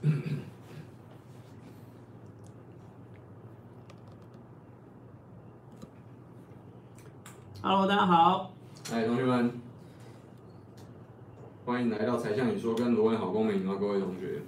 Hello，大家好。哎，同学们，欢迎来到柴 Sean 你说跟罗文好公民啊，各位同学。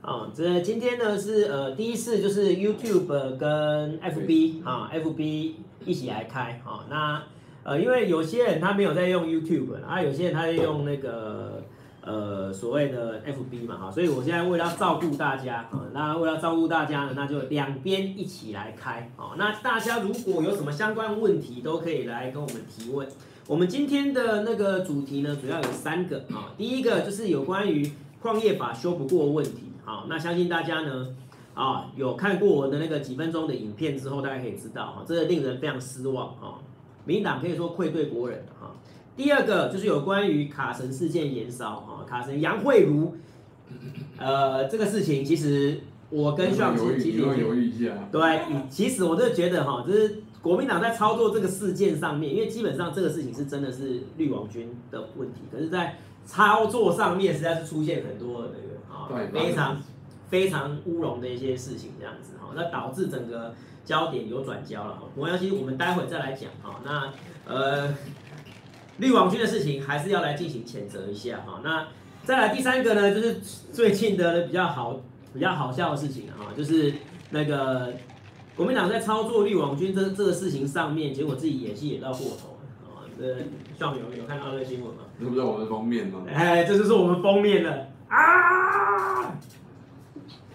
哦，这今天呢是呃第一次就是 YouTube 跟 FB 啊，FB 一起来开啊。那呃因为有些人他没有在用 YouTube 啊，有些人他在用那个呃所谓的 FB 嘛哈，所以我现在为了照顾大家啊，那为了照顾大家呢，那就两边一起来开啊。那大家如果有什么相关问题，都可以来跟我们提问。我们今天的那个主题呢，主要有三个啊，第一个就是有关于矿业法修不过问题。好，那相信大家呢，啊，有看过我的那个几分钟的影片之后，大家可以知道哈，这个令人非常失望啊。民进党可以说愧对国人哈。第二个就是有关于卡神事件延烧哈，卡神杨惠如，呃，这个事情其实我跟徐老师其实犹豫一下，对，其实我就觉得哈，就是国民党在操作这个事件上面，因为基本上这个事情是真的是绿网军的问题，可是，在操作上面实在是出现很多的那个啊。非常非常乌龙的一些事情，这样子哈，那导致整个焦点有转焦了哈。我要其实，我们待会再来讲哈。那呃，绿网军的事情还是要来进行谴责一下哈。那再来第三个呢，就是最近的比较好比较好笑的事情哈，就是那个国民党在操作绿网军这这个事情上面，结果自己演戏演到过头了啊。这上面有有看到这个新闻吗？这不是我们封面吗？哎，这就是我们封面了。啊！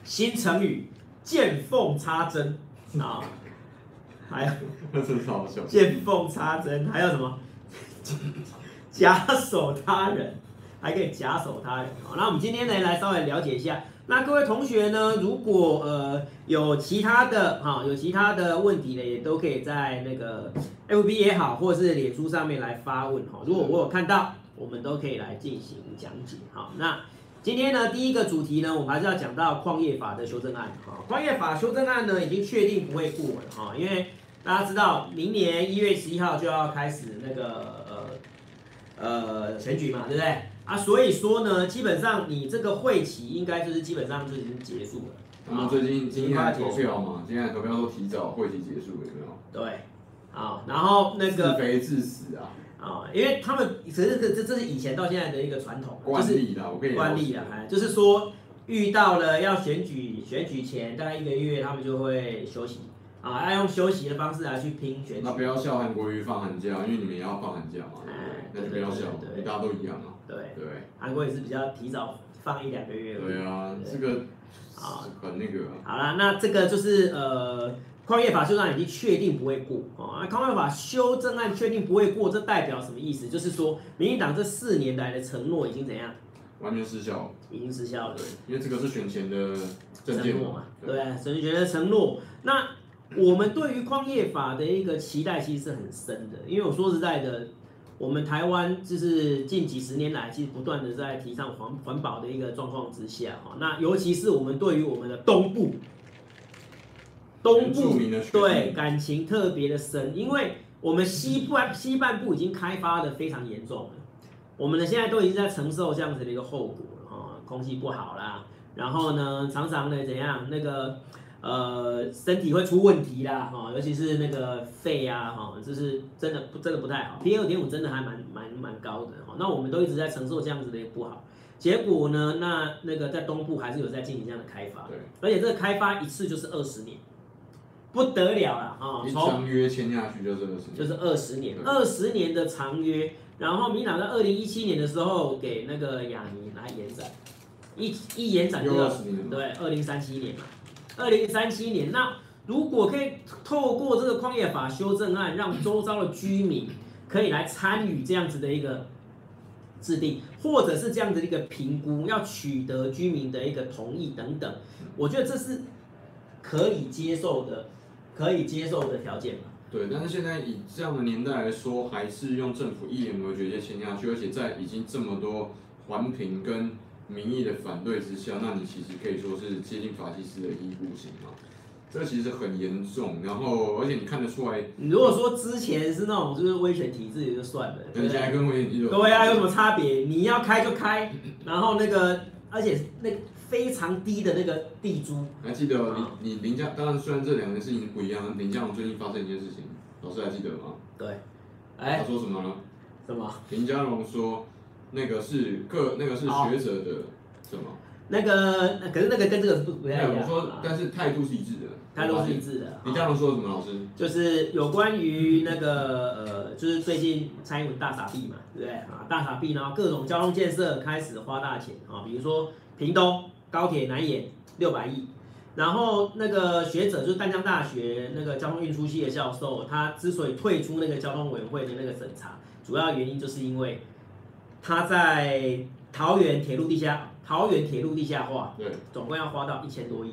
新成语“见缝插针”啊，还有 那真是好笑。见缝插针，还有什么？假手他人，还可以假手他人。好，那我们今天呢，来稍微了解一下。那各位同学呢，如果呃有其他的哈，有其他的问题呢，也都可以在那个 FB 也好，或者是脸书上面来发问哈。如果我有看到，我们都可以来进行讲解。好，那。今天呢，第一个主题呢，我们还是要讲到矿业法的修正案。哈，矿业法修正案呢，已经确定不会过了。哈，因为大家知道，明年一月十一号就要开始那个呃呃选举嘛，对不对？啊，所以说呢，基本上你这个会期应该就是基本上就已经结束了。那么最近今天投票嘛，今天投票都提早会期结束了，有没有？对，好，然后那个自肥致死啊。啊，因为他们其实这这这是以前到现在的一个传统，惯例啦，我跟你惯例啦，哎，就是说遇到了要选举，选举前大概一个月，他们就会休息，啊，要用休息的方式来去拼选举。那不要笑韩国瑜放寒假，因为你们也要放寒假嘛，哎，那就不要笑，对，大家都一样啊。对对，韩国也是比较提早放一两个月。对啊，这个啊很那个。好了，那这个就是呃。矿业法修正案已经确定不会过哦，那矿业法修正案确定不会过，这代表什么意思？就是说，民进党这四年来的承诺已经怎样？完全失效，已经失效了。对，因为这个是选前的承诺嘛。对，选前的承诺。那我们对于矿业法的一个期待其实是很深的，因为我说实在的，我们台湾就是近几十年来其实不断的在提倡环环保的一个状况之下哈，那尤其是我们对于我们的东部。东部对感情特别的深，因为我们西半西半部已经开发的非常严重了，我们呢现在都已经在承受这样子的一个后果了哈，空气不好啦，然后呢常常呢怎样那个呃身体会出问题啦哈，尤其是那个肺啊哈，就是真的不真的不太好，PM 二点五真的还蛮蛮蛮高的哈，那我们都一直在承受这样子的一个不好，结果呢那那个在东部还是有在进行这样的开发，对，而且这个开发一次就是二十年。不得了了啊！长约签下去就是二十年，就是二十年，二十年的长约。然后民党在二零一七年的时候给那个雅尼来延展，一一延展就要对二零三七年嘛，二零三七年。那如果可以透过这个矿业法修正案，让周遭的居民可以来参与这样子的一个制定，或者是这样子的一个评估，要取得居民的一个同意等等，我觉得这是可以接受的。可以接受的条件嘛？对，但是现在以这样的年代来说，还是用政府一言为决就签下去，而且在已经这么多环评跟民意的反对之下，那你其实可以说是接近法西斯的一步行嘛？这其实很严重，然后而且你看得出来，你如果说之前是那种就是威权体制也就算了，跟现在跟威权体制，对啊，有什么差别？你要开就开，然后那个而且那个非常低的那个地租。还记得你你林家，当然虽然这两件事情不一样，林家龙最近发生一件事情，老师还记得吗？对，哎，他说什么呢？什么？林家龙说，那个是个那个是学者的什么？那个，可是那个跟这个是不不太一样。我说，但是态度是一致的。态度是一致的。你刚刚说什么？老师？就是有关于那个呃，就是最近蔡英文大傻逼嘛，对不对啊？大傻逼，然后各种交通建设开始花大钱啊，比如说屏东高铁南延六百亿，然后那个学者就是淡江大学那个交通运输系的教授，他之所以退出那个交通委员会的那个审查，主要原因就是因为他在桃园铁路地下。桃园铁路地下化，对，总共要花到一千多亿，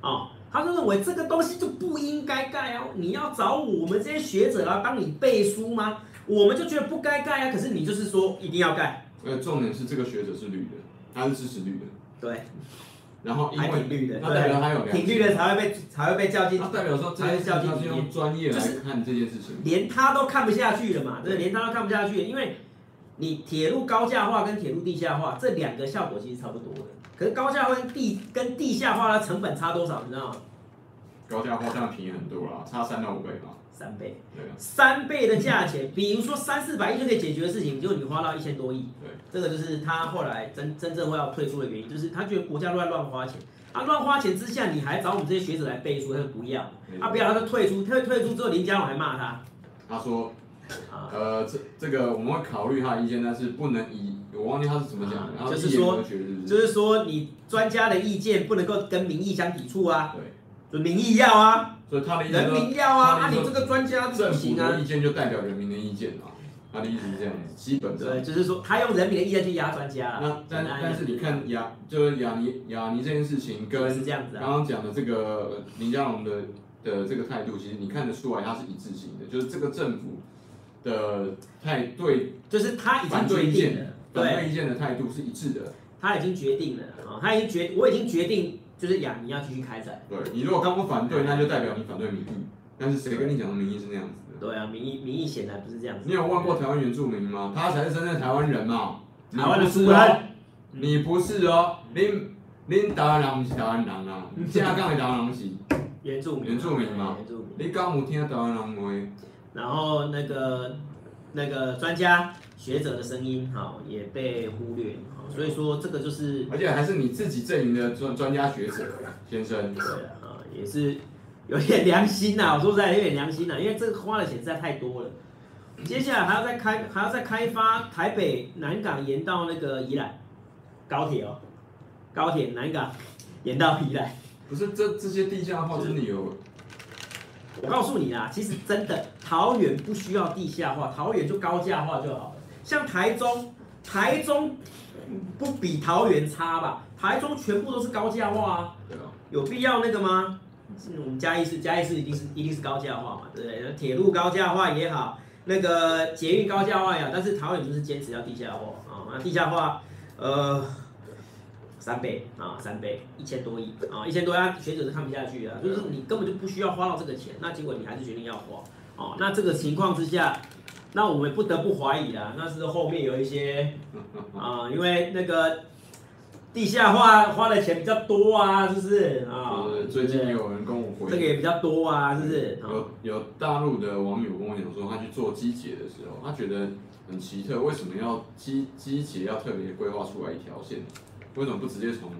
哦，他就认为这个东西就不应该盖哦，你要找我们这些学者来帮你背书吗？我们就觉得不该盖啊，可是你就是说一定要盖。呃，重点是这个学者是绿的，他是支持绿的，对，然后因为绿的，他代表他有挺绿的才会被才会被叫进，他代表说才是叫进去用专业来看这件事情，连他都看不下去了嘛，对，连他都看不下去了，因为。你铁路高架化跟铁路地下化这两个效果其实差不多的，可是高架化跟地跟地下化它成本差多少？你知道吗？高架化这样便宜很多啦，差三到五倍吧。三倍。对啊。三倍的价钱，比如说三四百亿就可以解决的事情，就你花到一千多亿。对。这个就是他后来真真正会要退出的原因，就是他觉得国家都在乱花钱，他乱花钱之下，你还找我们这些学者来背书，他就不要，他不要他就退出，退退出之后林佳龙还骂他。他说。呃，这这个我们会考虑他的意见，但是不能以我忘记他是怎么讲的。然后就是说，就是说你专家的意见不能够跟民意相抵触啊。对，就民意要啊。所以他的意人民要啊，那你这个专家不行啊。政府的意见就代表人民的意见啊，他的意思是这样子，基本上。对，就是说他用人民的意见去压专家。那但但是你看雅就是雅尼雅尼这件事情跟刚刚讲的这个林佳龙的的这个态度，其实你看得出来他是一致性的，就是这个政府。的态对，就是他已经决定了，对，反对意见的态度是一致的。他已经决定了啊，他已经决，我已经决定，就是亚尼要继续开展。对，你如果刚不反对，那就代表你反对民意。但是谁跟你讲的民意是那样子的？对啊，民意民意显然不是这样子。你有问过台湾原住民吗？他才是真正台湾人嘛？台湾的是人，你不是哦，恁恁台湾人不是台湾人啊，现在讲的台湾人是原住民，原住民嘛？你敢有听台湾人话？然后那个那个专家学者的声音哈也被忽略，所以说这个就是，而且还是你自己阵营的专专家学者先生，对啊，也是有点良心呐，我说实在有点良心呐，因为这个花的钱实在太多了，接下来还要再开还要再开发台北南港延到那个宜兰高铁哦，高铁南港延到宜兰，不是这这些地下化真的有。我告诉你啦，其实真的桃园不需要地下化，桃园就高架化就好了。像台中，台中不比桃园差吧？台中全部都是高架化啊，有必要那个吗？我们嘉义市，嘉义市一定是一定是高架化嘛，对不对？铁路高架化也好，那个捷运高架化也好，但是桃园就是坚持要地下化啊，那地下化，呃。三倍啊，三倍，一千多亿啊，一千多亿，学者是看不下去的，就是你根本就不需要花到这个钱，那结果你还是决定要花，哦，那这个情况之下，那我们不得不怀疑啊，那是后面有一些啊，因为那个地下化花的钱比较多啊，是不是啊？是最近有人跟我回，这个也比较多啊，是不是？有有大陆的网友跟我讲说，他去做机捷的时候，他觉得很奇特，为什么要机机捷要特别规划出来一条线？为什么不直接从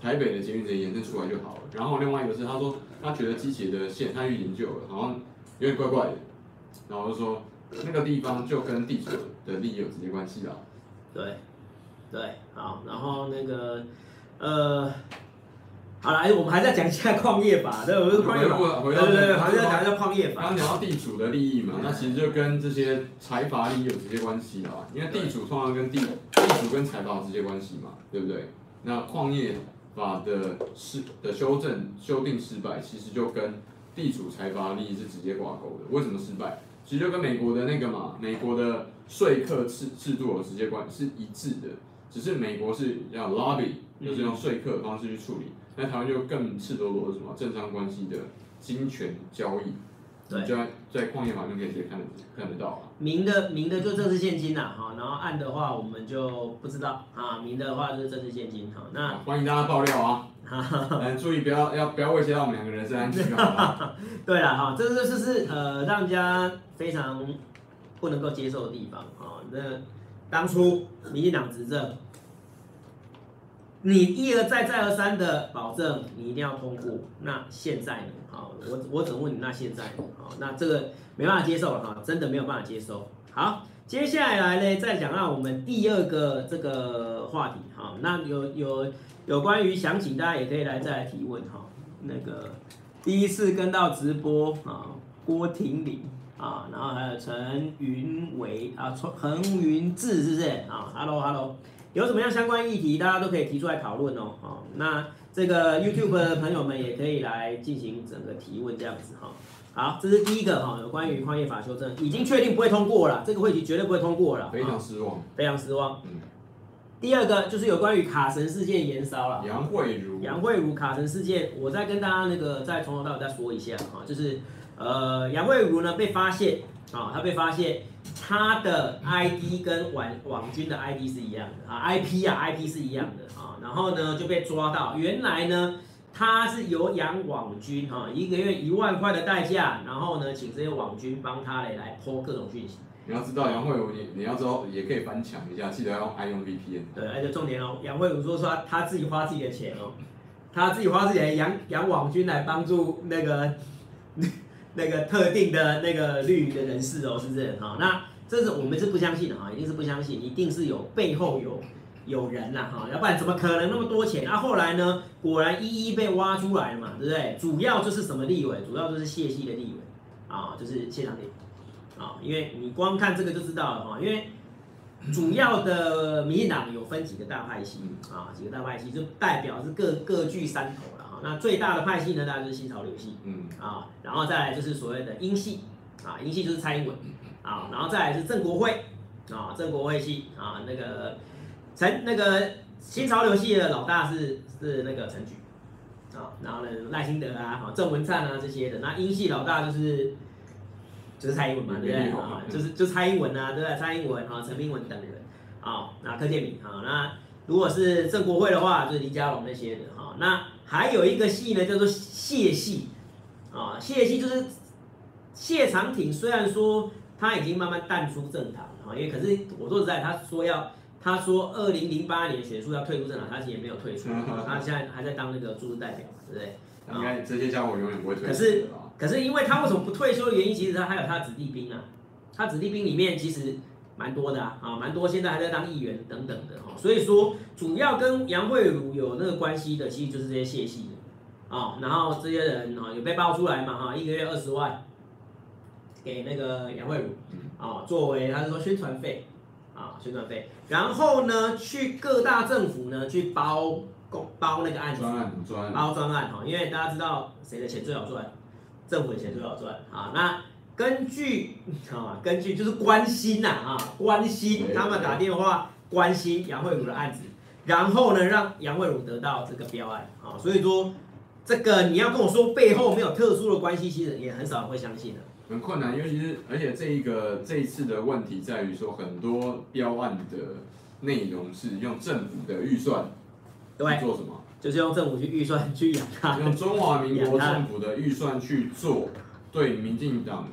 台北的捷运直接延伸出来就好了？然后另外一个是，他说他觉得机捷的线，他去研究了，好像有点怪怪的。然后就说那个地方就跟地球的利益有直接关系啊。对，对，好，然后那个呃，好来，我们还是要讲一下矿业法，对，我们矿业法，对对对，还是要讲一下矿业法。刚刚讲到地主的利益嘛，那其实就跟这些财阀利益有直接关系啊，因为地主通常跟地地主跟财阀有直接关系嘛。对不对？那矿业法的失的修正修订失败，其实就跟地主财阀利益是直接挂钩的。为什么失败？其实就跟美国的那个嘛，美国的税课制制度有直接关系是一致的，只是美国是要 lobby，就是用税客的方式去处理。那台湾就更赤裸裸的什么政商关系的金权交易，对，就在在矿业法就可以直接看得看得到啊。明的明的就政治现金呐，哈，然后暗的话我们就不知道啊，明的话就是政治现金，哈，那欢迎大家爆料啊，嗯，注意不要要不要威胁到我们两个人身安全啊。对了哈，这个就是呃让人家非常不能够接受的地方啊，那当初民进党执政。你一而再再而三的保证你一定要通过，那现在呢？好，我我只问你，那现在呢？好，那这个没办法接受了哈，真的没有办法接受。好，接下来呢，再讲到我们第二个这个话题。哈，那有有有关于详情，大家也可以来再来提问哈。那个第一次跟到直播啊，郭婷玲啊，然后还有陈云伟啊，陈恒云志是不是啊？Hello Hello。有什么样相关议题，大家都可以提出来讨论哦。好，那这个 YouTube 的朋友们也可以来进行整个提问，这样子哈。好，这是第一个哈，有关于矿业法修正，已经确定不会通过了，这个会题绝对不会通过了，非常失望，非常失望。嗯。第二个就是有关于卡神事件延烧了，杨慧如，杨慧如卡神事件，我再跟大家那个再从头到尾再说一下哈，就是呃杨慧如呢被发现啊，她被发现。他的 ID 跟网网军的 ID 是一样的啊，IP 啊 IP 是一样的啊，然后呢就被抓到，原来呢他是有养网军哈，一个月一万块的代价，然后呢请这些网军帮他来来 po 各种讯息。你要知道杨慧茹，你你要知道也可以翻墙一下，记得要用爱用 VPN。对，而且重点哦，杨慧茹说说他，他自己花自己的钱哦，他自己花自己的养养网军来帮助那个。那个特定的那个绿营的人士哦，是不是？好，那这是我们是不相信的哈，一定是不相信，一定是有背后有有人呐哈，要不然怎么可能那么多钱？那、后来呢，果然一一被挖出来嘛，对不对？主要就是什么立委？主要就是谢系的立委啊，就是谢长廷啊，因为你光看这个就知道了哈，因为主要的民进党有分几个大派系啊，几个大派系就代表是各各据山头。那最大的派系呢，当然就是新潮流系，嗯啊，然后再来就是所谓的英系，啊，英系就是蔡英文，啊，然后再来是郑国辉，啊，郑国辉系，啊，那个陈那个新潮流系的老大是是那个陈菊，啊，然后呢赖清德啊，哈，郑文灿啊这些的，那英系老大就是就是蔡英文嘛，对不对？啊，就是就蔡英文啊，对不对？蔡英文啊，陈明文等人，啊，那柯建铭，啊，那如果是郑国会的话，就是李佳龙那些的，哈，那。还有一个系呢，叫做谢系，啊，谢系就是谢长廷。虽然说他已经慢慢淡出政坛，啊，因为可是我说实在，他说要，他说二零零八年选书要退出政坛，他其实也没有退出，他现在还在当那个驻日代表，对不对？应该这些家伙永远不会退出。可是，可是因为他为什么不退休的原因，其实他还有他子弟兵啊，他子弟兵里面其实。蛮多的啊，啊，蛮多，现在还在当议员等等的哈，所以说主要跟杨慧茹有那个关系的，其实就是这些谢系的啊，然后这些人啊有被爆出来嘛哈，一个月二十万给那个杨慧茹啊，作为他是说宣传费啊，宣传费，然后呢去各大政府呢去包公包那个案子，专案专包专案哈，因为大家知道谁的钱最好赚，政府的钱最好赚啊，那。根据 啊，根据就是关心呐啊，关心他们打电话关心杨慧茹的案子，然后呢，让杨慧茹得到这个标案啊，所以说这个你要跟我说背后没有特殊的关系，其实也很少人会相信的。很困难，尤其是而且这一个这一次的问题在于说，很多标案的内容是用政府的预算对做什么？就是用政府去预算去养他，用中华民国政府的预算去做对民进党。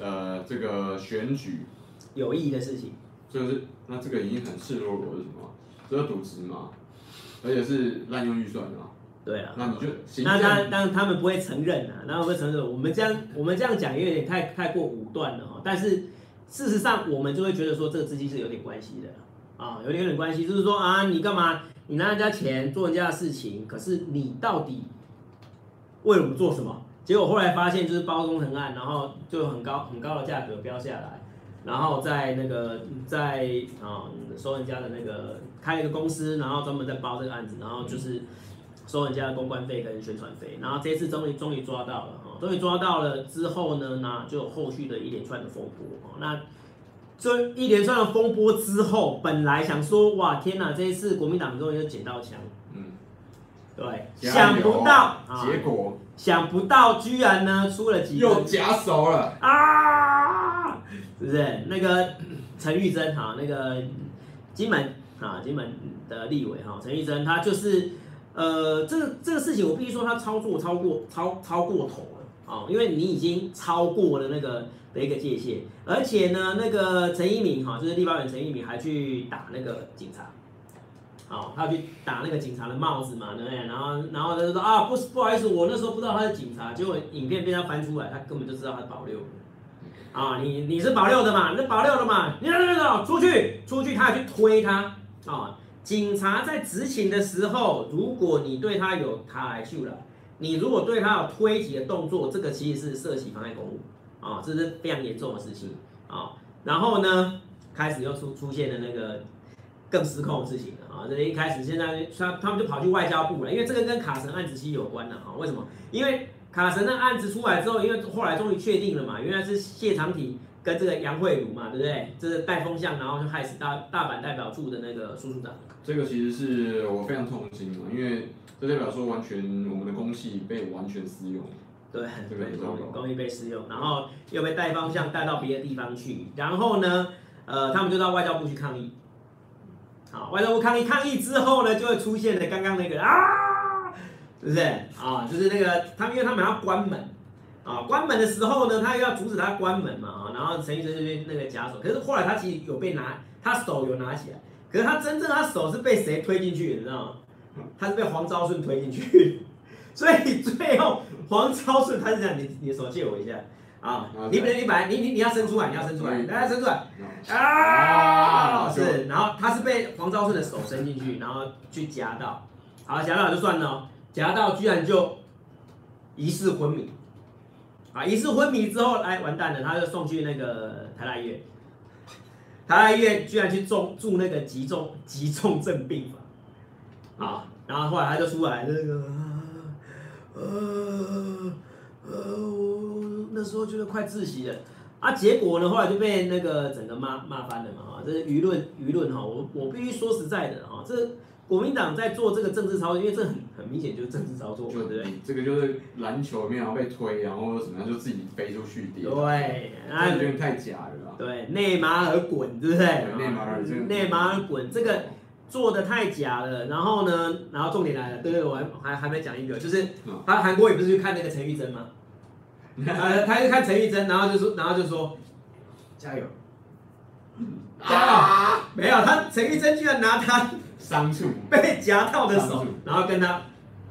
呃，这个选举有意义的事情，就是那这个已经很赤裸裸的什么，这个渎职嘛，而且是滥用预算的嘛。对啊，那你就那他当他们不会承认啊，那会承认？我们这样我们这样讲也有点太太过武断了哈。但是事实上，我们就会觉得说这个资金是有点关系的啊，有点有点关系，就是说啊，你干嘛？你拿人家钱做人家的事情，可是你到底为我们做什么？结果后来发现就是包工程案，然后就很高很高的价格标下来，然后在那个在啊收人家的那个开一个公司，然后专门在包这个案子，然后就是收人家的公关费跟宣传费，然后这次终于终于抓到了哈，终于抓到了之后呢，那就有后续的一连串的风波，哦那这一连串的风波之后，本来想说哇天哪，这一次国民党终于就捡到枪，对，想不到，结果想不到，居然呢出了几个又夹手了啊！是不是那个 陈玉珍哈，那个金门啊，金门的立委哈，陈玉珍他就是呃，这个这个事情我必须说他操作超过超超过头了啊，因为你已经超过了那个的一个界限，而且呢，那个陈一鸣哈，就是立法院陈一鸣还去打那个警察。哦，他要去打那个警察的帽子嘛，对不对？然后，然后他就说啊，不是，不好意思，我那时候不知道他是警察。结果影片被他翻出来，他根本就知道他是保六。啊，你你是保六的嘛？你是保六的嘛？你那那那出去出去，他要去推他啊！警察在执勤的时候，如果你对他有他来去了，你如果对他有推挤的动作，这个其实是涉嫌妨碍公务啊，这是非常严重的事情啊。然后呢，开始又出出现了那个。更失控的事情啊！这一开始，现在他他们就跑去外交部了，因为这个跟卡神案子其实有关的啊。为什么？因为卡神的案子出来之后，因为后来终于确定了嘛，原来是谢长廷跟这个杨慧如嘛，对不对？这是带风向，然后就害死大大阪代表处的那个苏处长。这个其实是我非常痛心嘛，因为这代表说完全我们的公器被完全私用。对，这个公器被私用，然后又被带方向带到别的地方去，然后呢，呃，他们就到外交部去抗议。好，外交部抗议抗议之后呢，就会出现的刚刚那个啊，是不是啊？就是那个他们，因为他们要关门啊，关门的时候呢，他又要阻止他关门嘛啊，然后陈玉珍就去那个假手，可是后来他其实有被拿，他手有拿起来，可是他真正他手是被谁推进去的，你知道吗？他是被黄昭顺推进去，所以最后黄昭顺他是这样，你你手借我一下。啊，你不能你本来你你你要伸出来，你要伸出来，大家伸出来，啊，是，然后他是被黄昭顺的手伸进去，然后去夹到，好，夹到就算了，夹到居然就疑似昏迷，啊，疑似昏迷之后，哎，完蛋了，他就送去那个台大医院，台大医院居然去住住那个急重急重症病房，啊，然后后来他就出来那个，呃，呃。那时候觉得快窒息了啊，结果呢，后来就被那个整个骂骂翻了嘛啊，这是舆论舆论哈，我我必须说实在的哈，这国民党在做这个政治操作，因为这很很明显就是政治操作，对不对？这个就是篮球里面然后被推，然后怎么样就自己飞出去跌，对，那，有点太假了吧？对，内马尔滚，对不对？内马尔这个内马尔滚，这个做的太假了。然后呢，然后重点来了，对对，我还还还没讲一个，就是他韩国也不是去看那个陈玉珍吗？呃，他就看陈玉珍，然后就说，然后就说，加油，加油，啊、没有，他陈玉珍居然拿他伤处被夹到的手，然后跟他，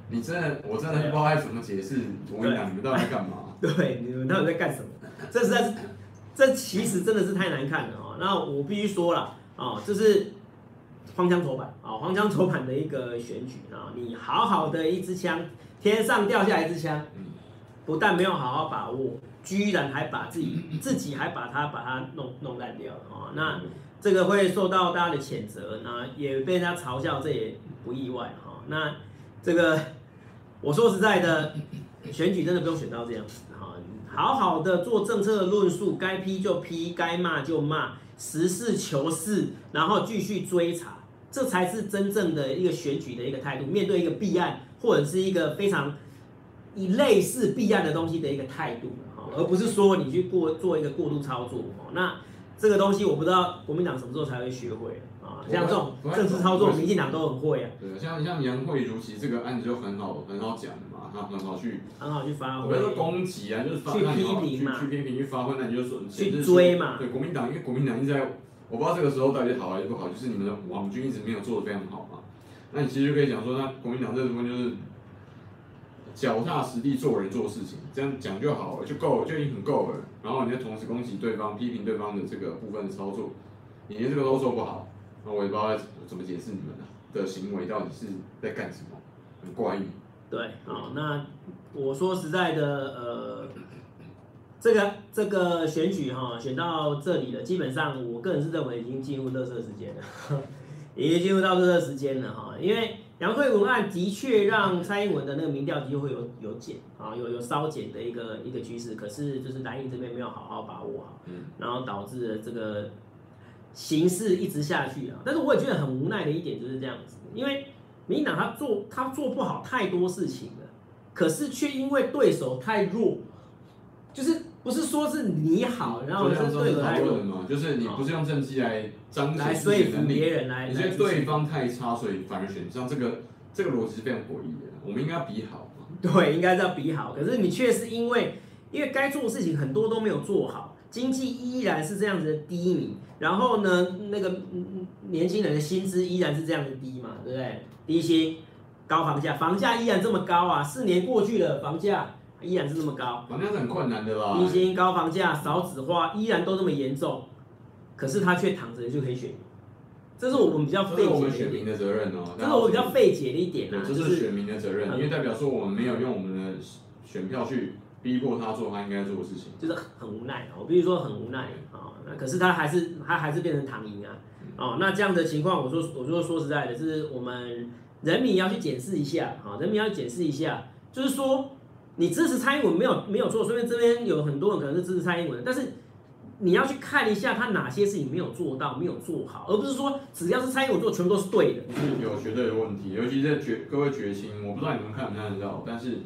你真的，我真的不知道该怎么解释，我跟你讲，你们到底在干嘛？对，你们到底在干什么？这实在是，这其实真的是太难看了哦。那我必须说了啊，这是荒腔走板啊，荒腔走板的一个选举啊，你好好的一支枪，天上掉下来一支枪。不但没有好好把握，居然还把自己自己还把它把它弄弄烂掉了哦。那这个会受到大家的谴责，那也被人家嘲笑，这也不意外哈。那这个我说实在的，选举真的不用选到这样子哈。好好的做政策的论述，该批就批，该骂就骂，实事求是，然后继续追查，这才是真正的一个选举的一个态度。面对一个弊案或者是一个非常。以类似弊案的东西的一个态度，而不是说你去过做一个过度操作，那这个东西我不知道国民党什么时候才会学会啊？像这种政治操作，民进党都很会啊。对，像像杨慧如，其实这个案子就很好很好讲的嘛，他很好去很好去发挥，不是攻击啊，就是去批评嘛，去批评去发挥，那你就说去追嘛。对国民党，因为国民党一直在，我不知道这个时候到底好还是不好，就是你们的网军一直没有做的非常好嘛。那你其实就可以讲说，那国民党这部分就是。脚踏实地做人做事情，这样讲就好了，就够了，就已经很够了。然后你要同时攻击对方，批评对方的这个部分的操作，你连这个都做不好，那我也不知道怎么解释你们的行为到底是在干什么，很怪异。对，好，那我说实在的，呃，这个这个选举哈，选到这里了，基本上我个人是认为已经进入垃圾时间了，已经进入到垃圾时间了哈，因为。杨慧文案的确让蔡英文的那个民调机会有有减啊，有有稍减的一个一个趋势，可是就是蓝营这边没有好好把握好，然后导致了这个形势一直下去啊。但是我也觉得很无奈的一点就是这样子，因为民进党他做他做不好太多事情了，可是却因为对手太弱，就是不是说是你好，然后就是对手太弱嘛，就是你不是用政绩来彰显来说服别人来，你觉得对方太差，所以反而选上这个这个逻辑是非常诡异的。我们应该要比好嘛？对，应该是要比好，可是你却是因为因为该做的事情很多都没有做好。经济依然是这样子的低迷，然后呢，那个年轻人的薪资依然是这样子低嘛，对不对？低薪、高房价，房价依然这么高啊！四年过去了，房价依然是那么高。房价是很困难的吧？低薪、高房价、少子化，依然都这么严重，可是他却躺着就可以选，这是我们比较费解的一点。这是我们选民的责任哦。这是我比较费解的一点啊。这是选民的责任，因为代表说我们没有用我们的选票去。逼迫他做他应该做的事情，就是很无奈，我必须说很无奈啊。那可是他还是他还是变成躺赢啊。哦，那这样的情况，我说我说说实在的，是我们人民要去检视一下啊，人民要去检视一下，就是说你支持蔡英文没有没有错，所以这边有很多人可能是支持蔡英文，但是你要去看一下他哪些事情没有做到，没有做好，而不是说只要是蔡英文做，全部都是对的。有绝对的问题，尤其在决各位决心，我不知道你们看不看得到，但是。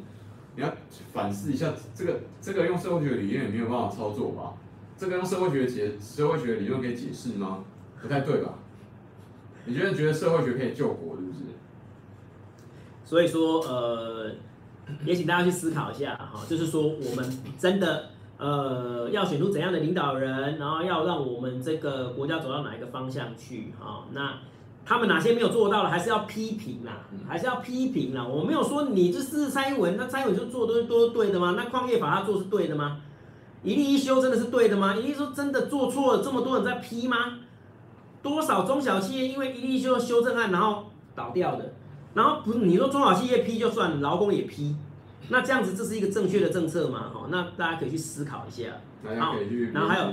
你要反思一下，这个这个用社会学理论也没有办法操作吧？这个用社会学解社会学理论可以解释吗？不太对吧？你觉得觉得社会学可以救国是不是？所以说，呃，也请大家去思考一下哈，就是说我们真的呃要选出怎样的领导人，然后要让我们这个国家走到哪一个方向去哈？那。他们哪些没有做到的，还是要批评啦，还是要批评啦。我没有说你这是蔡英文，那蔡英文就做都是都是对的吗？那矿业法他做是对的吗？一例一修真的是对的吗？一例说真的做错了，这么多人在批吗？多少中小企业因为一例一休修正案然后倒掉的，然后不是你说中小企业批就算，劳工也批，那这样子这是一个正确的政策吗？哈，那大家可以去思考一下。好，然后还有，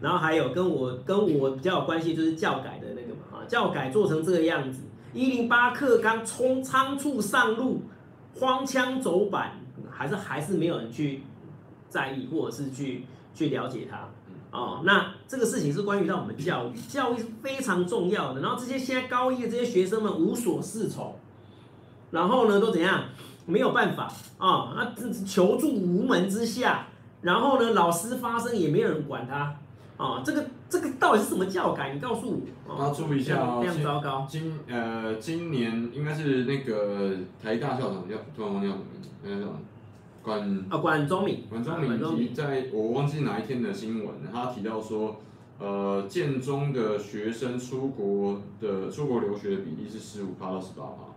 然后还有跟我跟我比较有关系就是教改的那个。教改做成这个样子，一零八课纲冲仓促上路，荒腔走板，还是还是没有人去在意，或者是去去了解它。哦，那这个事情是关于到我们教育，教育是非常重要的。然后这些现在高一的这些学生们无所适从，然后呢都怎样？没有办法啊，那求助无门之下，然后呢老师发声也没有人管他。啊，这个这个到底是什么教改？你告诉我。大家注意一下哦，非常糟糕。今呃今年应该是那个台大校长叫突然忘记叫什么名字，那个管啊管中闵。管中闵提在我忘记哪一天的新闻，他提到说，呃建中的学生出国的出国留学的比例是十五趴到十八趴。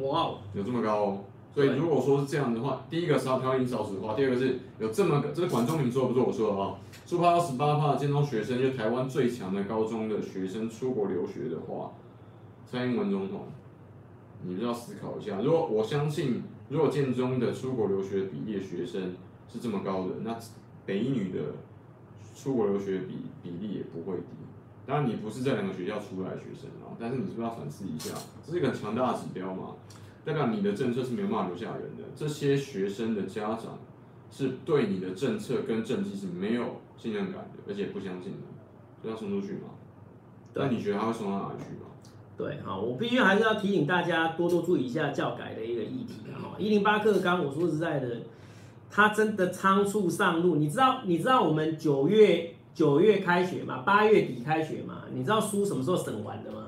哇哦，有这么高哦？所以如果说是这样的话，第一个是要挑衅少子化，第二个是有这么个，这是管中闵说的，不是我说的啊。出发到十八趴的建中学生，就台湾最强的高中的学生出国留学的话，蔡英文总统，你就要思考一下。如果我相信，如果建中的出国留学比例的学生是这么高的，那北一女的出国留学比比例也不会低。当然，你不是这两个学校出来的学生啊，但是你是不是要反思一下，这是一个强大的指标嘛？代表你的政策是没有办法留下人的，这些学生的家长是对你的政策跟政绩是没有信任感的，而且不相信的，就要送出去嘛？那你觉得他会送到哪里去吗？对，好，我必须还是要提醒大家多多注意一下教改的一个议题哈。一零八课纲，我说实在的，他真的仓促上路。你知道，你知道我们九月九月开学嘛，八月底开学嘛？你知道书什么时候审完的吗？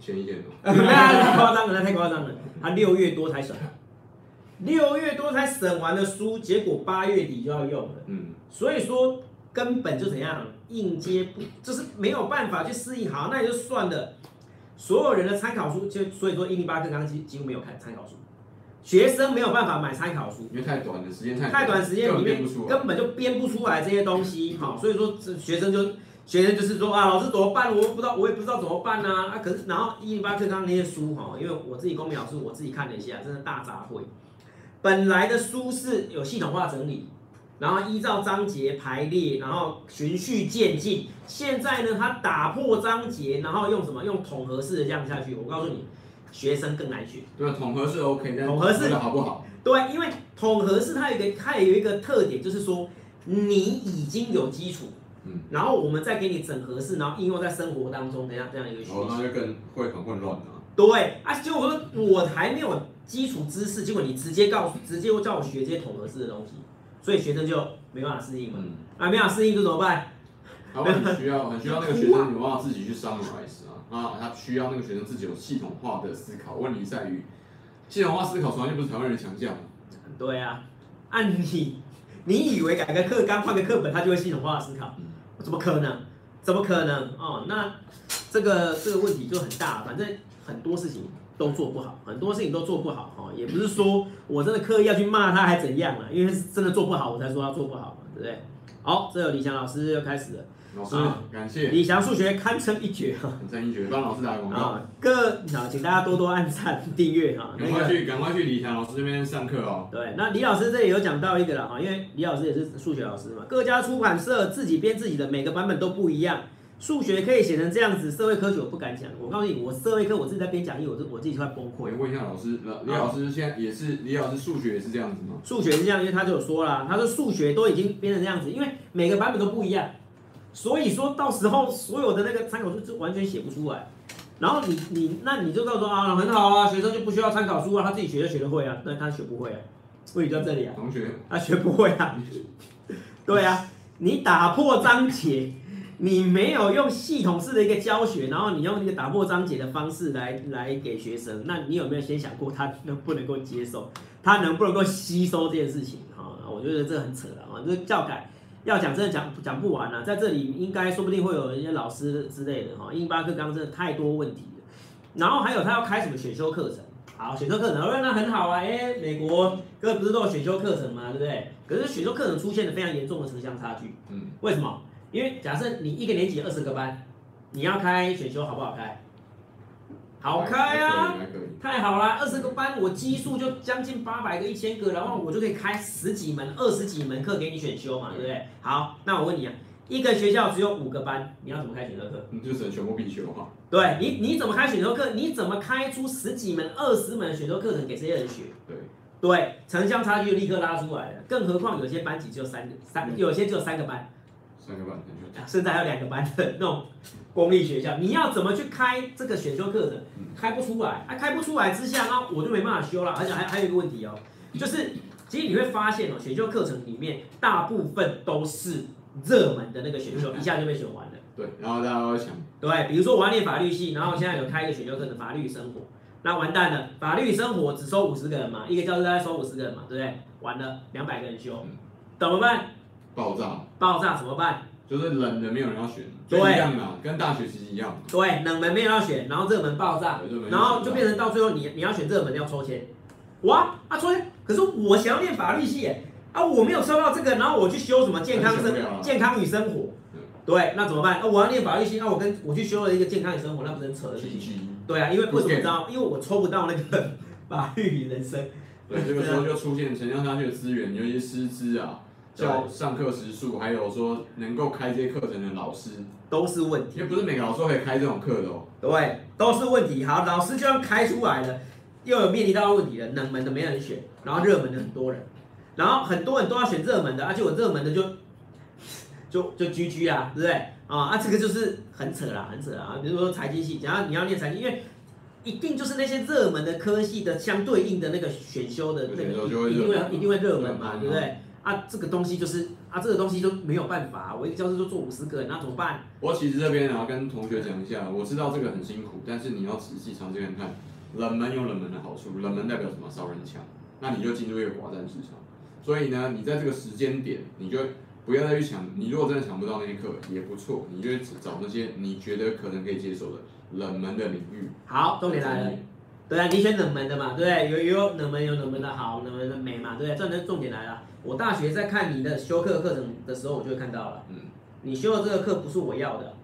前一天 那。太夸张了，那太夸张了。他六月多才审，六月多才审完的书，结果八月底就要用了。嗯，所以说根本就怎样应接不，就是没有办法去适应。好，那也就算了。所有人的参考书，就所以说一零八刚刚几几乎没有看参考书，学生没有办法买参考书，因为太短的时间太太短时间里面根本就编不出来这些东西。好，所以说这学生就。学生就是说啊，老师怎么办？我不知道，我也不知道怎么办呢、啊。啊，可是然后一零八课纲那些书哈，因为我自己公民老师，我自己看了一下，真的大杂烩。本来的书是有系统化整理，然后依照章节排列，然后循序渐进。现在呢，他打破章节，然后用什么？用统合式的这样下去。我告诉你，学生更难学。对，统合是 OK，统合式的好不好？对，因为统合式它有一个，它有一个特点，就是说你已经有基础。嗯，然后我们再给你整合式，然后应用在生活当中，等下这样一个学习，哦，那就更会很混乱了。对啊，结果我说我还没有基础知识，结果你直接告诉，直接叫我学这些统合式的东西，所以学生就没办法适应嘛。嗯、啊，没办法适应就怎么办？他很需要，很需要那个学生有办法自己去 summarize 啊，啊，他需要那个学生自己有系统化的思考。问题在于，系统化思考从来就不是台湾人强项。对啊，按你，你以为改个课纲换个课本，他就会系统化的思考？怎么可能？怎么可能？哦，那这个这个问题就很大，反正很多事情都做不好，很多事情都做不好哦，也不是说我真的刻意要去骂他还怎样啊，因为是真的做不好，我才说他做不好嘛，对不对？好，这有李强老师又开始了。老师，感谢李翔数学堪称一绝哈，堪称一绝，帮老师打个广告。各好，请大家多多按赞订阅哈。赶快去，赶快去李翔老师这边上课哦。对，那李老师这里有讲到一个了哈，因为李老师也是数学老师嘛，各家出版社自己编自己的，每个版本都不一样。数学可以写成这样子，社会科学我不敢讲。我告诉你，我社会科我自己在编讲义，我我自己就快崩溃。问一下老师，李老师现在也是李老师数学也是这样子吗？数学是这样，因为他就有说了，他说数学都已经编成这样子，因为每个版本都不一样。所以说到时候所有的那个参考书就完全写不出来，然后你你那你就告诉说啊很好啊，学生就不需要参考书啊，他自己学就学得会啊，但他学不会啊，问题在这里啊，同学他学不会啊，对啊，你打破章节，你没有用系统式的一个教学，然后你用一个打破章节的方式来来给学生，那你有没有先想过他能不能够接受，他能不能够吸收这件事情啊？我觉得这很扯啊，这教改。要讲真的讲讲不完啊，在这里应该说不定会有一些老师之类的哈，英巴克刚真的太多问题了。然后还有他要开什么选修课程？好，选修课程，那很好啊，哎、欸，美国各不是都有选修课程吗？对不对？可是选修课程出现了非常严重的城乡差距。嗯，为什么？因为假设你一个年级二十个班，你要开选修好不好开？好开啊，太好了，二十个班，我基数就将近八百个、一千个，然后我就可以开十几门、二十几门课给你选修嘛，对不对？好，那我问你啊，一个学校只有五个班，你要怎么开选修课？你就只能全部必修哈。对你，你怎么开选修课？你怎么开出十几门、二十门选修课程给这些人学？对，对，城乡差距就立刻拉出来了。更何况有些班级只有三个，三有些只有三个班，三个班，甚至还有两个班的那种。公立学校，你要怎么去开这个选修课程？开不出来，啊，开不出来之下，那我就没办法修了。而且还还有一个问题哦，就是其实你会发现哦，选修课程里面大部分都是热门的那个选修，一下就被选完了。对，然后大家都想，对，比如说我要念法律系，然后现在有开一个选修课程法律生活，那完蛋了，法律生活只收五十个人嘛，一个教室大概收五十个人嘛，对不对？完了，两百个人修，怎么办？爆炸，爆炸怎么办？就是冷的没有人要选，对，一样的，跟大学其实一样。对，冷门没有人要选，然后热门爆炸，然后就变成到最后你你要选热门要抽签，哇啊抽签，可是我想要念法律系耶，啊我没有抽到这个，然后我去修什么健康生健康与生活，对，那怎么办？啊我要念法律系，那我跟我去修了一个健康与生活，那不能扯的事情。对啊，因为为什么知道？因为我抽不到那个 法律与人生。对，这个时候就出现城乡差距的资源，有一些师资啊。教上课时数，还有说能够开这些课程的老师都是问题，因为不是每个老师都可以开这种课的哦。对，都是问题。好，老师就算开出来了，又有面临到问题了，冷门的没人选，然后热门的很多人，然后很多人都要选热门的，而且我热门的就就就 GG 啊，对不对？啊啊，这个就是很扯啦，很扯啦。比如说财经系，假如你要念财经，因为一定就是那些热门的科系的相对应的那个选修的那个一定会一定会热门嘛，对不对？啊，这个东西就是啊，这个东西就没有办法，我一个教室就做五十个人，那怎么办？我其实这边然后跟同学讲一下，我知道这个很辛苦，但是你要仔细尝试看看，冷门有冷门的好处，冷门代表什么？少人抢，那你就进入一个寡占市场。所以呢，你在这个时间点，你就不要再去抢。你如果真的抢不到那一课也不错，你就去找那些你觉得可能可以接受的冷门的领域。好，重点来了。对啊，你选冷门的嘛，对不对？有有冷门有冷门的好，冷门的美嘛，对不对？这重点来了。我大学在看你的修课课程的时候，我就会看到了。嗯，你修的这个课不是我要的。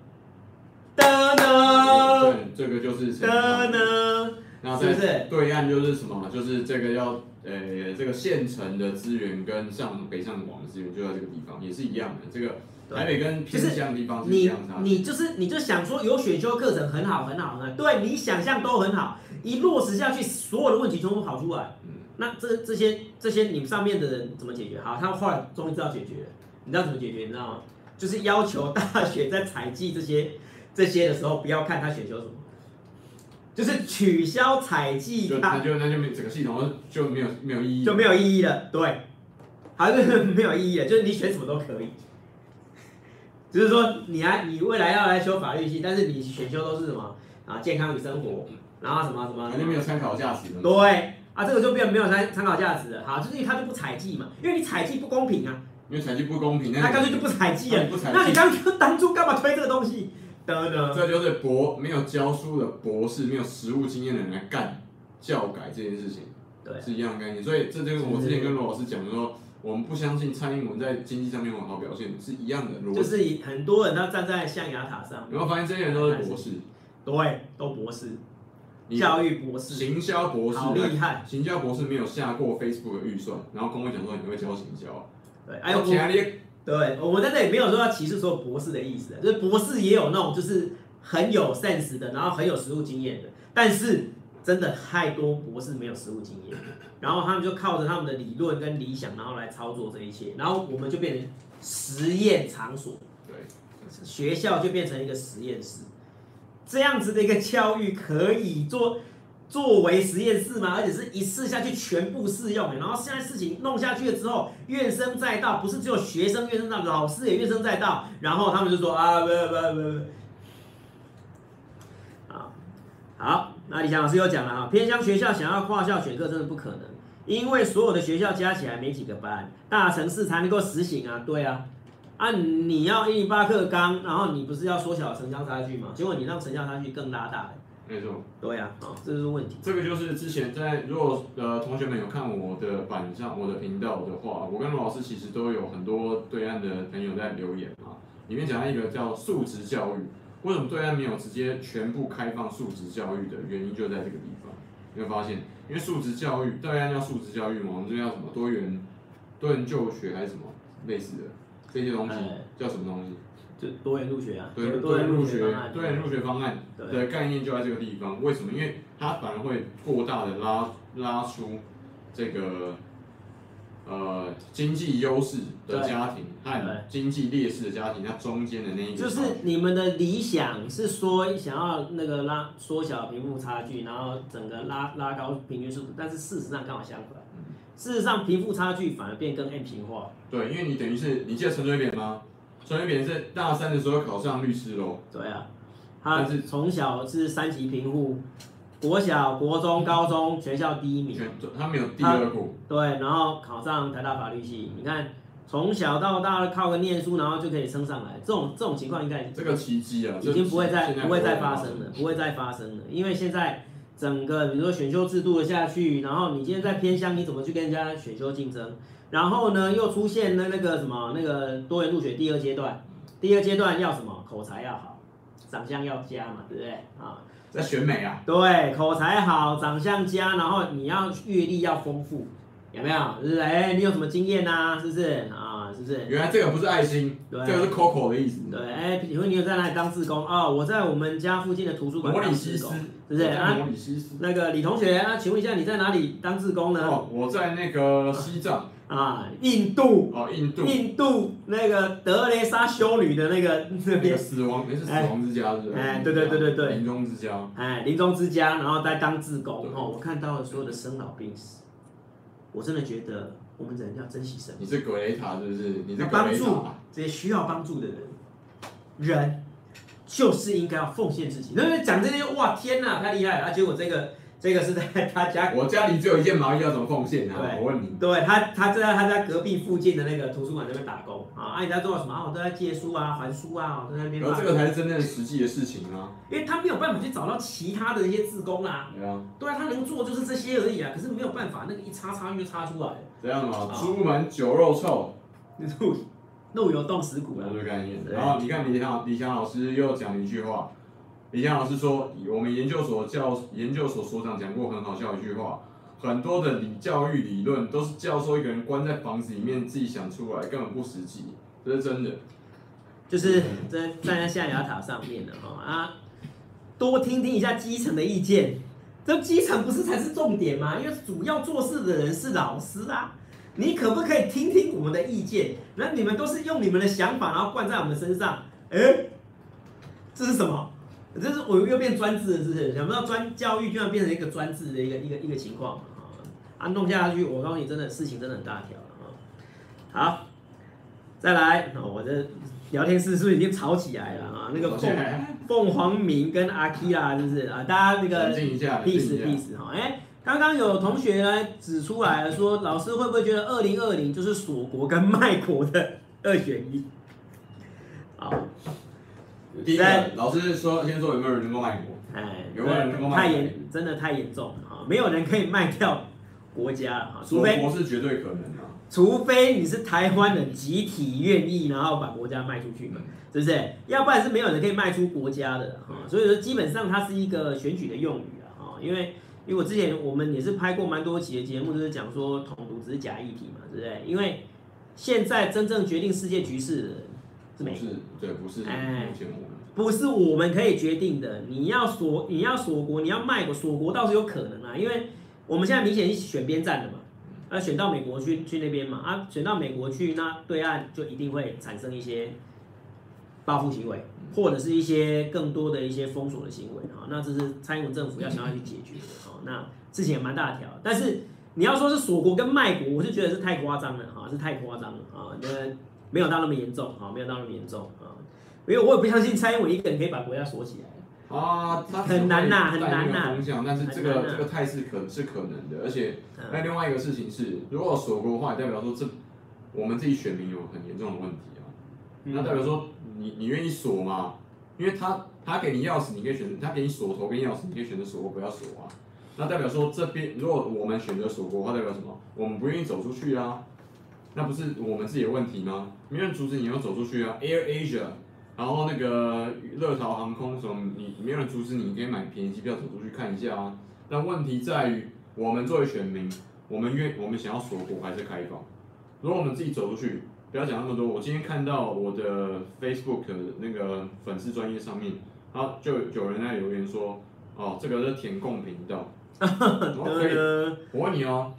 噔噔，对，这个就是。噔噔，那是不是？对岸就是什么？就是这个要呃，这个县城的资源跟像北上广的资源就在这个地方，也是一样的。这个。台北跟偏乡地方是一样的。你你就是你就想说有选修课程很好很好，对你想象都很好，一落实下去，所有的问题全部跑出来。嗯，那这这些这些你们上面的人怎么解决？好，他后来终于知道解决了。你知道怎么解决？你知道吗？就是要求大学在采集这些这些的时候，不要看他选修什么，就是取消采集，就那就那就没整个系统就没有没有意义，就没有意义了。对，还是没有意义了，就是你选什么都可以。就是说，你还你未来要来修法律系，但是你选修都是什么啊？健康与生活，然后什么什么，肯定没有参考价值。对啊，这个就变没有参参考价值了。好，就是因为他就不采计嘛，因为你采计不公平啊。因为采计不公平，那他干脆就不采计了。不采计，那你当初当初干嘛推这个东西？得得，这就是博没有教书的博士，没有实务经验的人来干教改这件事情，对，是一样的概念。所以这就是我之前跟罗老师讲的说，我们不相信蔡英文在经济上面有好表现，是一样的逻辑。就是很多人他站在象牙塔上，有没有发现这些人都是博士？对，都博士，教育博士，行销博士，好厉害。行销博士没有下过 Facebook 的预算，然后跟我讲说你会教行销，对，哎呦对，我们在这里没有说要歧视所有博士的意思，就是博士也有那种就是很有 sense 的，然后很有实务经验的，但是真的太多博士没有实务经验，然后他们就靠着他们的理论跟理想，然后来操作这一切，然后我们就变成实验场所，对，学校就变成一个实验室，这样子的一个教育可以做。作为实验室嘛，而且是一试下去全部适用，然后现在事情弄下去了之后，怨声载道，不是只有学生怨声载道，老师也怨声载道，然后他们就说啊，不不不不，啊，好，那李强老师又讲了哈，偏乡学校想要跨校选课真的不可能，因为所有的学校加起来没几个班，大城市才能够实行啊，对啊，啊你要一零八克钢，然后你不是要缩小城乡差距吗？结果你让城乡差距更拉大。没错，对呀，啊，这就是问题。这个就是之前在，如果呃同学们有看我的板上我的频道的话，我跟罗老师其实都有很多对岸的朋友在留言啊，里面讲到一个叫素质教育，为什么对岸没有直接全部开放素质教育的原因就在这个地方，有没有发现？因为素质教育，对岸叫素质教育嘛，我们这边叫什么多元多元就学还是什么类似的这些东西叫什么东西？就多元入学啊，对，多元入学，多元入学方案的概念就在这个地方。为什么？因为它反而会过大的拉拉出这个呃经济优势的家庭和经济劣势的家庭，它中间的那一个。就是你们的理想是说想要那个拉缩小贫富差距，然后整个拉拉高平均数，但是事实上刚好相反。事实上贫富差距反而变更 M 型化。对，因为你等于是你记得陈水扁吗？陈水扁是大三的时候考上律师喽。对啊，他是从小是三级贫户，国小、国中、高中全校第一名。他没有第二过。对，然后考上台大法律系。你看，从小到大靠个念书，然后就可以升上来，这种这种情况应该这个奇迹啊，已经不会再不会再发生了，不会再发生了，因为现在整个比如说选修制度的下去，然后你今天在偏乡，你怎么去跟人家选修竞争？然后呢，又出现了那个什么那个多元入学第二阶段，第二阶段要什么？口才要好，长相要佳嘛，对不对？啊，在选美啊？对，口才好，长相佳，然后你要阅历要丰富，有没有？哎，你有什么经验呐？是不是？啊，是不是？原来这个不是爱心，对，这个是 Coco 的意思。对，哎，请问你有在哪里当志工？哦，我在我们家附近的图书馆当志工，是不是？啊，那个李同学啊，请问一下你在哪里当志工呢？哦，我在那个西藏。啊，印度哦，印度，印度那个德雷莎修女的那个那边死亡，那是死亡之家是吧？哎，对对对对对，临终之家，哎，临终之家，然后在当志工哦，我看到了所有的生老病死，我真的觉得我们人要珍惜生命。你是格雷塔是不是？你是帮助这些需要帮助的人，人就是应该要奉献自己。那边讲这些，哇，天哪，太厉害了！啊，结果这个。这个是在他家，我家里只有一件毛衣，要怎么奉献啊？对，我问你。对他，他在他家隔壁附近的那个图书馆那边打工啊，你在做什么啊？我都在借书啊，还书啊，我在那边。然后这个才是真正实际的事情啊。因为他没有办法去找到其他的一些志工啊。对啊。对啊，他能做就是这些而已啊。可是没有办法，那个一插插就插出来。这样嘛，出门酒肉臭，路路有冻死骨了。这个概念。然后你看李强李强老师又讲了一句话。李强老师说：“我们研究所教研究所所长讲过很好笑一句话，很多的理教育理论都是教授一个人关在房子里面自己想出来，根本不实际，这是真的。就是在站在象牙塔上面的哈啊，多听听一下基层的意见，这基层不是才是重点吗？因为主要做事的人是老师啊，你可不可以听听我们的意见？那你们都是用你们的想法然后灌在我们身上，哎，这是什么？”这是我又变专制了，是不是？想不到专教育居然变成一个专制的一个一个一个情况啊！弄下去，我告诉你，真的事情真的很大条了啊！好，再来，我这聊天室是不是已经吵起来了啊？那个凤凤凰明跟阿 K 啦，是不是啊？大家那个 peace peace 哈，哎，刚刚有同学来指出来了，说老师会不会觉得二零二零就是锁国跟卖国的二选一？好。第一个，老师说，先说有没有人能够卖国？哎，有没有人能够卖国？太严，真的太严重了啊！没有人可以卖掉国家了哈，除非国是绝对可能的，除非你是台湾人集体愿意，然后把国家卖出去嘛，是不是？要不然是没有人可以卖出国家的哈。所以说，基本上它是一个选举的用语啊哈，因为因为我之前我们也是拍过蛮多期的节目，就是讲说统独只是假议题嘛，对不对？因为现在真正决定世界局势的人。是不是，对，不是。哎，不是我们可以决定的。你要锁，你要锁国，你要卖国，锁国倒是有可能啊。因为我们现在明显是选边站的嘛，啊，选到美国去去那边嘛，啊，选到美国去，那对岸就一定会产生一些报复行为，或者是一些更多的一些封锁的行为啊。那这是蔡英文政府要想要去解决的啊。那事情也蛮大条，但是你要说是锁国跟卖国，我是觉得是太夸张了哈，是太夸张了啊，那。没有到那么严重啊，没有到那么严重啊，因为我也不相信蔡英文一个人可以把国家锁起来啊，很难呐，很难呐。但是这个这个态势可是可能的，而且那另外一个事情是，如果锁国的话，代表说这我们自己选民有很严重的问题啊。那代表说你你愿意锁吗？因为他他给你钥匙，你可以选择；他给你锁头跟钥匙，你可以选择锁或不要锁啊。那代表说这边如果我们选择锁国的话，代表什么？我们不愿意走出去啊。那不是我们自己的问题吗？没人阻止你要走出去啊，Air Asia，然后那个乐桃航空什么，你没有人阻止你，你可以买便宜机票走出去看一下啊。但问题在于，我们作为选民，我们愿我们想要锁国还是开放？如果我们自己走出去，不要讲那么多。我今天看到我的 Facebook 那个粉丝专业上面，啊，就有人在留言说，哦，这个是填共频道。我可以，我问你哦。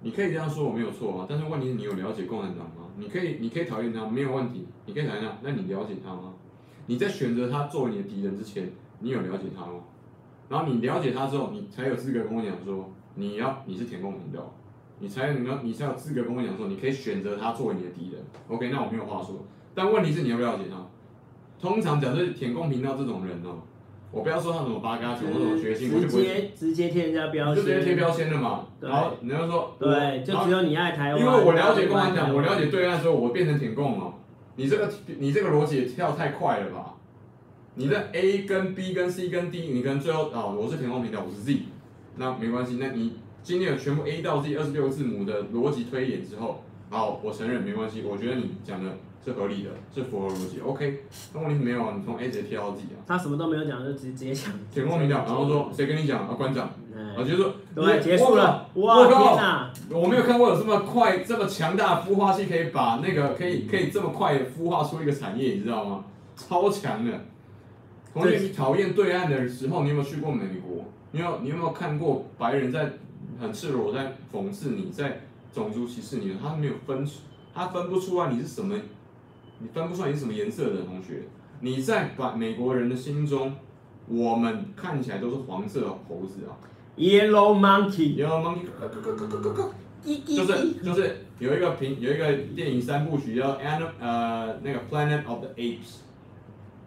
你可以这样说，我没有错啊，但是问题是你有了解共产党吗？你可以，你可以讨厌他，没有问题，你可以讨厌他，那你了解他吗？你在选择他作为你的敌人之前，你有了解他吗？然后你了解他之后，你才有资格跟我讲说，你要你是舔共频道，你才你要你才有资格跟我讲说，你可以选择他作为你的敌人。OK，那我没有话说，但问题是你要不了解他？通常讲是舔共频道这种人哦。我不要说他什么八嘎子，我什么决心，我就不会直接直接贴人家标签，就直接贴标签了嘛。对然后你要说，对，就只有你爱台湾。因为我了解共产党，我了解对岸的时候，我变成舔共了。你这个你这个逻辑也跳太快了吧？你的 A 跟 B 跟 C 跟 D，你跟最后啊，我是舔共频道，我是 Z，那没关系。那你经历了全部 A 到 Z 二十六个字母的逻辑推演之后，好，我承认没关系。我觉得你讲的。是合理的，是符合逻辑，OK。那问题是没有啊，你从 A 直接贴到 Z 啊。他什么都没有讲，就直接直接讲。舔共频道，然后说谁跟你讲啊？馆长，啊，就说对，结束了。哇天哪！我没有看过有这么快、这么强大的孵化器，可以把那个可以可以这么快孵化出一个产业，你知道吗？超强的。同学，你讨厌对岸的时候，你有没有去过美国？你有你有没有看过白人在很赤裸在讽刺你，在种族歧视你？他没有分，他分不出来你是什么。你分不出来你是什么颜色的同学，你在把美国人的心中，我们看起来都是黄色猴子啊。Yellow monkey。Yellow monkey。就是就是有一个评有一个电影三部曲叫 An 呃那个 Planet of the Apes，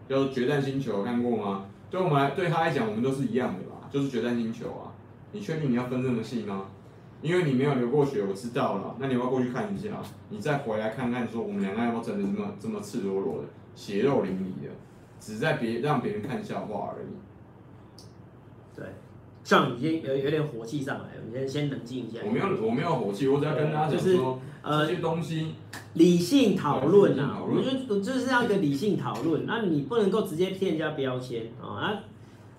叫决战星球，看过吗？对我们来对他来讲，我们都是一样的吧，就是决战星球啊。你确定你要分这么细吗？因为你没有流过血，我知道了。那你要不要过去看一下？你再回来看看，说我们两个要不要真的这么这么赤裸裸的、血肉淋漓的，只在别让别人看笑话而已。对，像已经有有点火气上来了，你先先冷静一下。我没有我没有火气，我只要跟大家讲说，就是呃，这些东西理性讨论啊，我觉得就是这样一个理性讨论。那你不能够直接贴人家标签啊！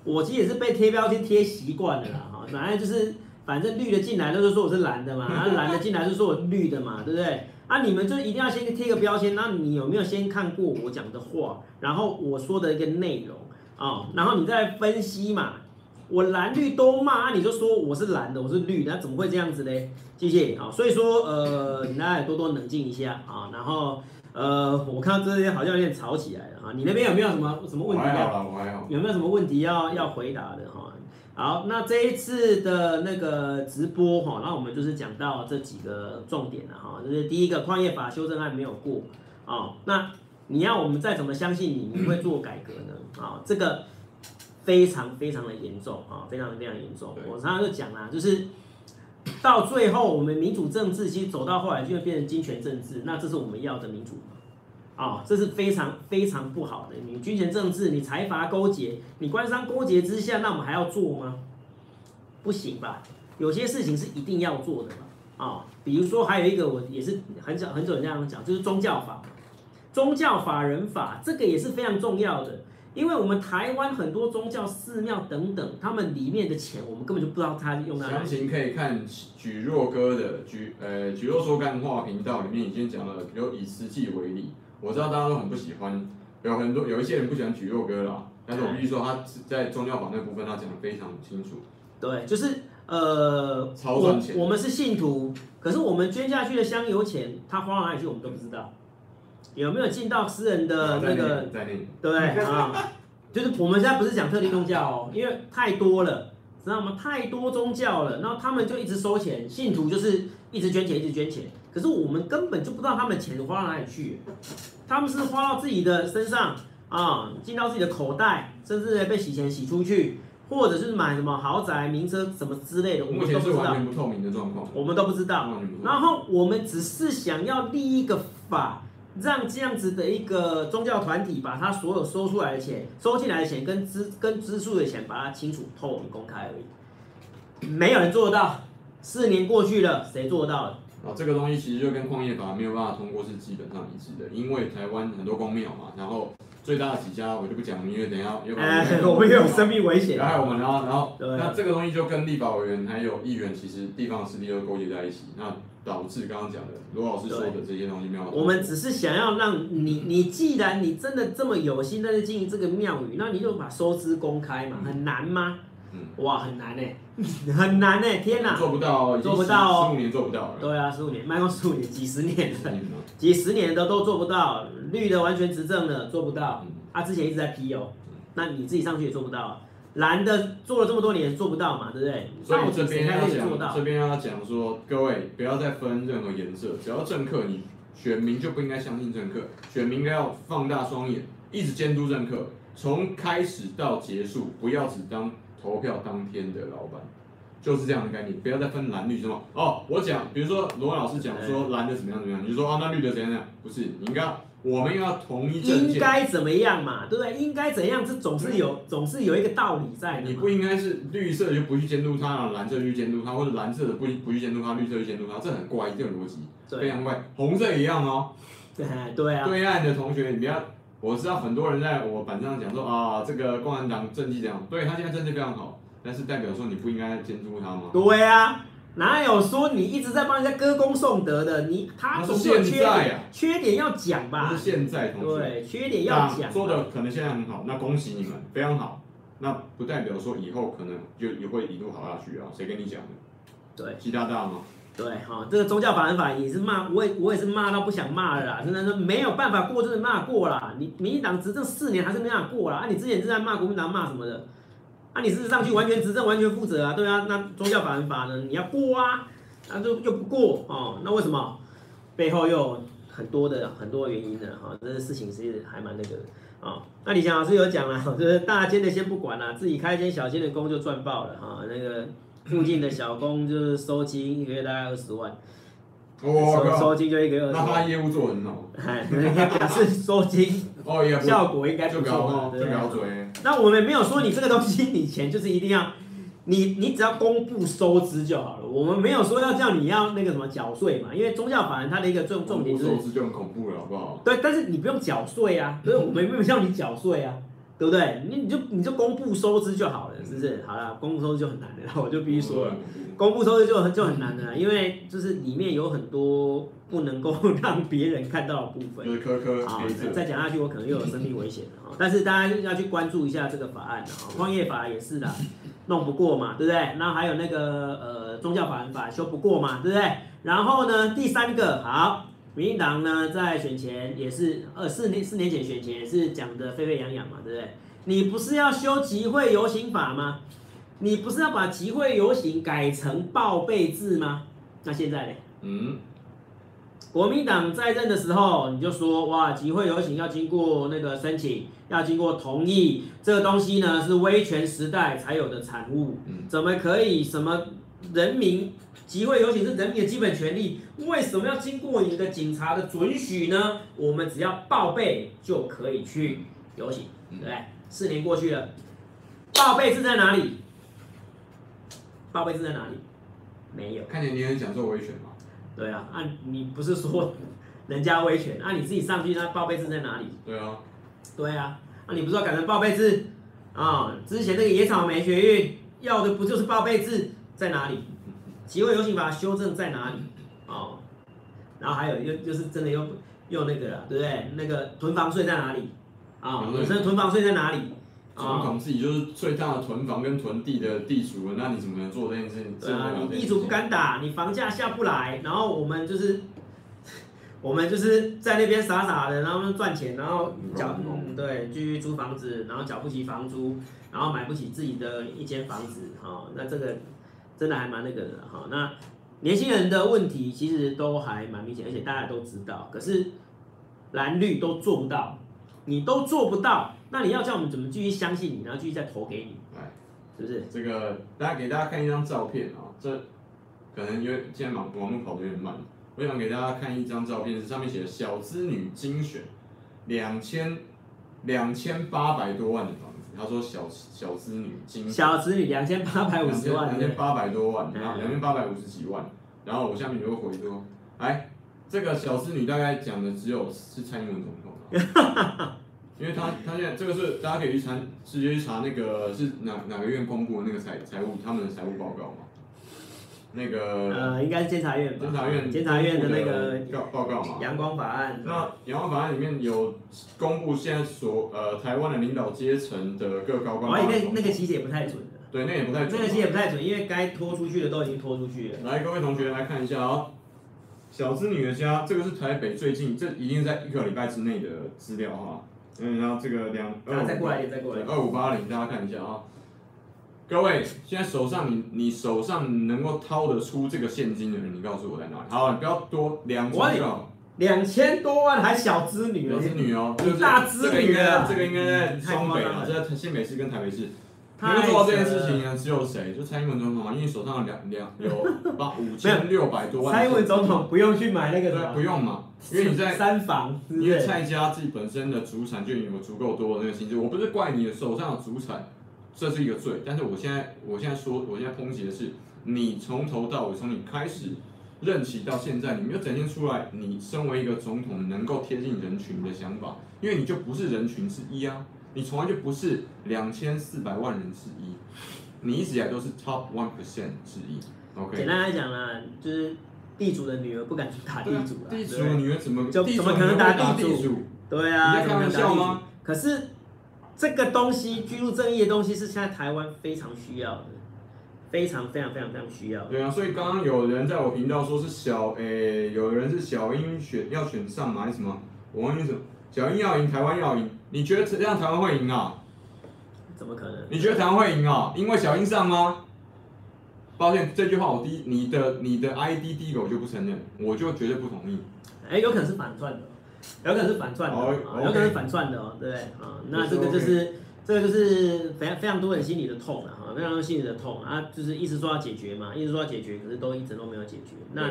我其实也是被贴标签贴习惯了啦，哈，反正就是。反正绿的进来都是说我是蓝的嘛，蓝的进来就说我绿的嘛，对不对？啊，你们就一定要先贴个标签，那你有没有先看过我讲的话，然后我说的一个内容啊，然后你再分析嘛？我蓝绿都骂，你就说我是蓝的，我是绿的，那怎么会这样子呢？谢谢啊，所以说呃，你大家也多多冷静一下啊，然后呃，我看到这边好像有点吵起来了啊。你那边有没有什么什么问题？还好啦，我还好。有没有什么问题要要回答的哈？好，那这一次的那个直播哈，那我们就是讲到这几个重点了哈，就是第一个矿业法修正案没有过啊，那你要我们再怎么相信你，你会做改革呢？啊，这个非常非常的严重啊，非常非常严重。我常常就讲啦，就是到最后我们民主政治其实走到后来就会变成金权政治，那这是我们要的民主。啊，这是非常非常不好的。你军权政治，你财阀勾结，你官商勾结之下，那我们还要做吗？不行吧？有些事情是一定要做的嘛。啊，比如说还有一个，我也是很久很久这样讲，就是宗教法，宗教法人法，这个也是非常重要的。因为我们台湾很多宗教寺庙等等，他们里面的钱，我们根本就不知道他用在哪里。详情可以看举若哥的举呃举若说干话频道里面已经讲了，有以实际为例。我知道大家都很不喜欢，有很多有一些人不喜欢举若哥啦，但是我必须说他在宗教法那部分他讲的非常清楚。对，就是呃，超赚钱我，我们是信徒，可是我们捐下去的香油钱，他花到哪里去我们都不知道，有没有进到私人的那个？对啊，就是我们现在不是讲特定宗教哦，因为太多了，知道吗？太多宗教了，然后他们就一直收钱，信徒就是一直捐钱，一直捐钱。可是我们根本就不知道他们钱花到哪里去，他们是花到自己的身上啊，进到自己的口袋，甚至被洗钱洗出去，或者是买什么豪宅、名车什么之类的，我们都不知道。是完全不透明的状况，我们都不知道。然后我们只是想要立一个法，让这样子的一个宗教团体把他所有收出来的钱、收进来的钱跟支跟支出的钱，把它清楚、透明、公开而已。没有人做得到，四年过去了，谁做到了？啊，这个东西其实就跟矿业法没有办法通过是基本上一致的，因为台湾很多公庙嘛，然后最大的几家我就不讲，因为等一下又 哎，我们有生命危险，然后我们然后然后那这个东西就跟立法委员还有议员其实地方势力都勾结在一起，那导致刚刚讲的罗老师说的这些东西没有。我们只是想要让你，你既然你真的这么有心在这经营这个庙宇，那你就把收支公开嘛，很难吗？嗯，哇，很难呢，很难呢，天哪，做不到，做不到哦，十五年做不到。对啊，十五年，迈过十五年，几十年了，几十年的都做不到，绿的完全执政了，做不到。他之前一直在批哦，那你自己上去也做不到，蓝的做了这么多年做不到嘛，对不对？所以这边要讲，这边要讲说，各位不要再分任何颜色，只要政客，你选民就不应该相信政客，选民应该要放大双眼，一直监督政客，从开始到结束，不要只当。投票当天的老板就是这样的概念，不要再分蓝绿什么哦。我讲，比如说罗老师讲说蓝的怎么样怎么样，你就说啊，那绿的怎样怎样？不是，你应该我们要同一。应该怎么样嘛？对不对？应该怎样？这总是有总是有一个道理在的。你不应该是绿色就不去监督他，蓝色去监督他，或者蓝色的不不去监督他，绿色去监督他，这很怪，这个逻辑非常怪。红色也一样哦。对对啊。对岸的同学，你不要。我知道很多人在我板上讲说啊，这个共产党政绩怎样？对，他现在政绩非常好。但是代表说你不应该监督他吗？对啊，哪有说你一直在帮人家歌功颂德的？你他总是有缺点，啊、缺点要讲吧？是现在同学，对，缺点要讲。说的可能现在很好，那恭喜你们，非常好。那不代表说以后可能就也会一路好下去啊？谁跟你讲的？对，习大大吗？对，哈，这个宗教法人法也是骂，我也我也是骂到不想骂了啦，真的是没有办法过，真的骂过啦。你民进党执政四年还是没办法过啦。啊，你之前是在骂国民党骂什么的？啊、你事实上去完全执政，完全负责啊，对啊，那宗教法人法呢？你要过啊，那就又不过哦，那为什么？背后又很多的很多原因的哈，这个事情是还蛮那个的啊。那李强老师有讲了，就是大间的先不管了，自己开一间小间的工就赚爆了哈。那个附近的小工就是收金，一个月大概二十万。收收金就一个月，那他业务做很好，哎，表示收金哦，效果应该不错，就瞄准。那我们没有说你这个东西，你钱就是一定要，你你只要公布收支就好了。我们没有说要叫你要那个什么缴税嘛，因为宗教法人它的一个重重点是收支就很恐怖了，好不好？对，但是你不用缴税啊，所以我们没有叫你缴税啊。对不对？你你就你就公布收支就好了，是不是？好了，公布收支就很难的，我就必须说了，公布收支就很就很难的，因为就是里面有很多不能够让别人看到的部分。就是科科。好，再讲下去我可能又有生命危险了啊。但是大家要去关注一下这个法案啊，矿业法也是的，弄不过嘛，对不对？然后还有那个呃宗教法人法修不过嘛，对不对？然后呢，第三个好，民进党呢在选前也是呃四年四年前选前也是讲得沸沸扬扬嘛，对不对？你不是要修集会游行法吗？你不是要把集会游行改成报备制吗？那现在呢？嗯，国民党在任的时候，你就说哇，集会游行要经过那个申请，要经过同意，这个东西呢是威权时代才有的产物，怎么可以什么人民集会游行是人民的基本权利？为什么要经过你的警察的准许呢？我们只要报备就可以去游行，对不对？四年过去了，报备制在哪里？报备制在哪里？没有。看见你很享受威权嘛？对啊，啊，你不是说人家威权，啊，你自己上去，那报备制在哪里？对啊，对啊，啊，你不是要改成报备制啊？之前那个野草莓学运要的不就是报备制在哪里？集会游行法修正在哪里？哦，然后还有又就是真的又又那个了，对不对？那个囤房税在哪里？啊，本身囤房税在哪里？总统自己就是最大的囤房跟囤地的地主，那你怎么能做这件事情？对啊，你地主不敢打，你房价下不来，然后我们就是，我们就是在那边傻傻的，然后赚钱，然后缴嗯对，继续租房子，然后缴不起房租，然后买不起自己的一间房子，哈，那这个真的还蛮那个的哈。那年轻人的问题其实都还蛮明显，而且大家都知道，可是蓝绿都做不到，你都做不到。那你要叫我们怎么继续相信你，然后继续再投给你？来，是不是？这个大家给大家看一张照片啊，这可能因为现在网网络跑得有点慢，我想给大家看一张照片，是上面写的小资女精选，两千两千八百多万的房子。他说小小资女金，小资女两千八百五十万，两千八百多万，然后两千八百五十几万，然后我下面就会回说，哎，这个小资女大概讲的只有是蔡英文总统啊。因为他他现在这个是大家可以去查，直接去查那个是哪哪个院公布的那个财财务他们的财务报告嘛？那个呃，应该是监察院。监察院。监察院的那个报报告嘛。阳光法案。那阳光法案里面有公布现在所呃台湾的领导阶层的各高官。而且那那个其实也不太准的。对，那也不太准。那个其实也不太准，因为该拖出去的都已经拖出去了。来，各位同学来看一下啊、哦，小资女的家，这个是台北最近，这已经是在一个礼拜之内的资料哈。嗯，然后这个两二再过来一点，再过来二五八零，大家看一下啊。各位，现在手上你你手上能够掏得出这个现金的人，你告诉我在哪里？好，你不要多两千多，两千多万还小资女，小资女哦，就是大资女啊，这个应该在双北啊，这在新北市跟台北市。能够做到这件事情呢，只有谁？就蔡英文总统嘛，因为手上有两两有八五千六百多万。蔡英文总统不用去买那个对，不用嘛，因为你在三房，因为蔡家自己本身的主产就有足够多的那个薪资。我不是怪你手上有主产，这是一个罪。但是我现在我现在说，我现在抨击的是，你从头到尾，从你开始任期到现在，你没有展现出来，你身为一个总统能够贴近人群的想法，因为你就不是人群之一啊。你从来就不是两千四百万人之一，你一直以来都是 top one percent 之一。OK。简单来讲啦，就是地主的女儿不敢去打地主了。地主的女儿怎么就怎么可能打地主？对啊，你在开玩笑吗？可是这个东西，居住正义的东西是现在台湾非常需要的，非常非常非常非常需要。对啊，所以刚刚有人在我频道说是小诶、欸，有人是小英选要选上吗？还是什么？我问你什么？小英要赢，台湾要赢。你觉得这样台湾会赢啊？怎么可能？你觉得台湾会赢啊？因为小英上吗？抱歉，这句话我第一，你的你的 ID 第一个我就不承认，我就绝对不同意。哎、欸，有可能是反转的，有可能是反串的，哦、有可能是反串的哦，对不对？啊，那这个就是、这个就是非常非常多人心里的痛了哈，非常多心里的痛啊，就是一直说要解决嘛，一直说要解决，可是都一直都没有解决。那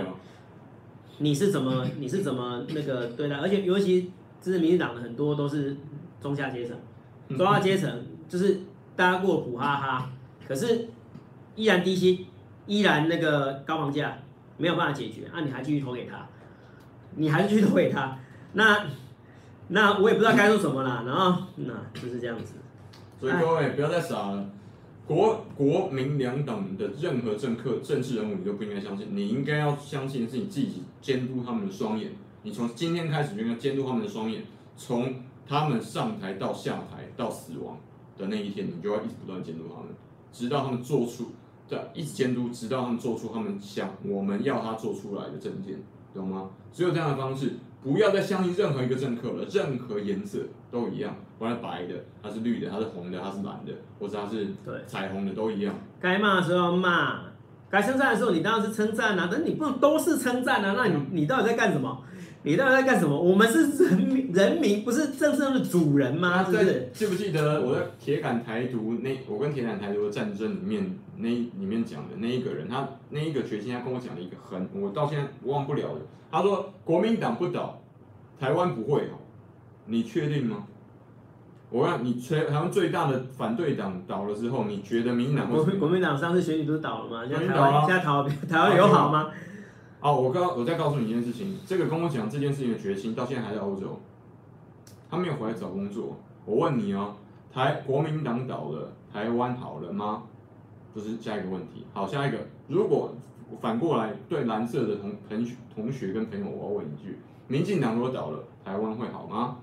你是怎么你是怎么 那个对待？而且尤其这是民进党的很多都是。中下阶层，中下阶层就是大家过苦哈哈，可是依然低薪，依然那个高房价，没有办法解决啊！你还继续投给他，你还是继续投给他，那那我也不知道该说什么了。然后那就是这样子。所以各位不要再傻了，国国民两党的任何政客、政治人物你都不应该相信，你应该要相信的是你自己监督他们的双眼。你从今天开始就应该监督他们的双眼，从。他们上台到下台到死亡的那一天，你就要一直不断监督他们，直到他们做出，对，一直监督，直到他们做出他们想我们要他做出来的证件。懂吗？只有这样的方式，不要再相信任何一个政客了，任何颜色都一样，不管白的，它是绿的，它是红的，它是蓝的，或者它是彩虹的，都一样。该骂的时候要骂，该称赞的时候你当然是称赞啊，但是你不能都是称赞啊，那你你到底在干什么？你到底在干什么？我们是人民，人民不是真正的主人吗？是不是？记不记得我在铁杆台独那我跟铁杆台独的战争里面那里面讲的那一个人，他那一个决心，他跟我讲了一个很我到现在忘不了的。他说国民党不倒，台湾不会好，你确定吗？我让你全台湾最大的反对党倒了之后，你觉得民进党会？国民党上次选举不是倒了吗？现在台湾现在台湾台湾有好吗？哦，我告我再告诉你一件事情，这个跟我讲这件事情的决心到现在还在欧洲，他没有回来找工作。我问你哦，台国民党倒了，台湾好了吗？这是下一个问题。好，下一个，如果反过来对蓝色的同同学同学跟朋友，我要问一句：民进党如果倒了，台湾会好吗？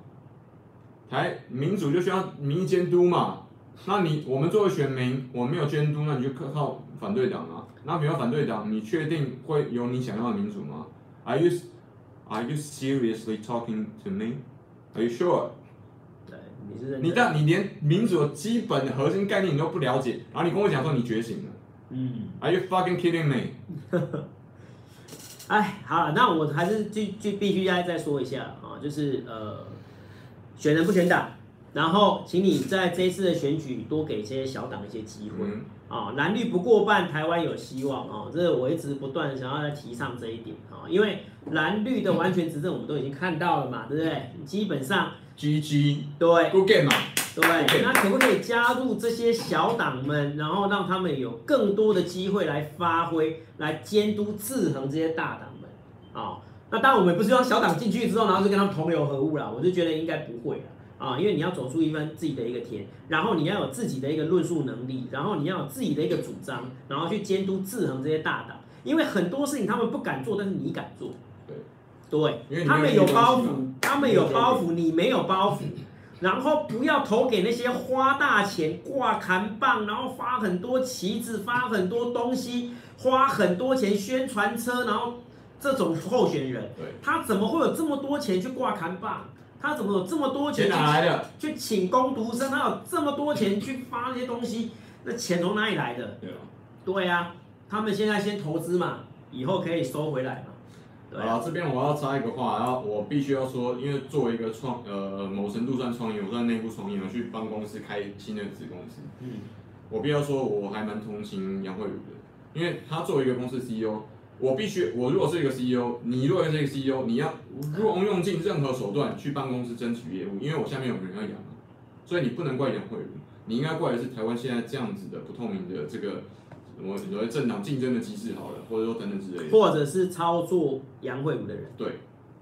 台民主就需要民意监督嘛？那你我们作为选民，我没有监督，那你就靠反对党啊。那比如反对党，你确定会有你想要的民主吗？Are you Are you seriously talking to me? Are you sure? 对，你是你但你连民主的基本的核心概念你都不了解，然后你跟我讲说你觉醒了，嗯，Are you fucking kidding me? 哎，好了，那我还是就就必须要再说一下啊，就是呃，选人不选党，然后请你在这一次的选举多给这些小党一些机会。嗯啊，蓝绿不过半，台湾有希望啊！这是我一直不断想要来提倡这一点啊，因为蓝绿的完全执政我们都已经看到了嘛，对不对？基本上，GG，对，Good game 嘛，对，那可不可以加入这些小党们，然后让他们有更多的机会来发挥，来监督制衡这些大党们啊？那当然，我们不是让小党进去之后，然后就跟他们同流合污了，我就觉得应该不会了。啊，因为你要走出一番自己的一个天，然后你要有自己的一个论述能力，然后你要有自己的一个主张，然后去监督制衡这些大党。因为很多事情他们不敢做，但是你敢做。对，对，他们有包袱，他们有包袱，你没有包袱。然后不要投给那些花大钱挂扛棒，然后发很多旗子，发很多东西，花很多钱宣传车，然后这种候选人，他怎么会有这么多钱去挂扛棒？他怎么有这么多钱去来的？去请工读生？他有这么多钱去发那些东西？那钱从哪里来的？对啊，对啊，他们现在先投资嘛，以后可以收回来嘛。对啊，这边我要插一个话，然后我必须要说，因为作为一个创呃某程度算创业，我算内部创业，我去帮公司开新的子公司。嗯，我必须要说，我还蛮同情杨慧如的，因为他作为一个公司 CEO。我必须，我如果是一个 CEO，你如果是一个 CEO，你要如果用尽任何手段去帮公司争取业务，因为我下面有人要养啊，所以你不能怪杨慧如，你应该怪的是台湾现在这样子的不透明的这个什么所谓政党竞争的机制好了，或者说等等之类的，或者是操作杨慧如的人。对，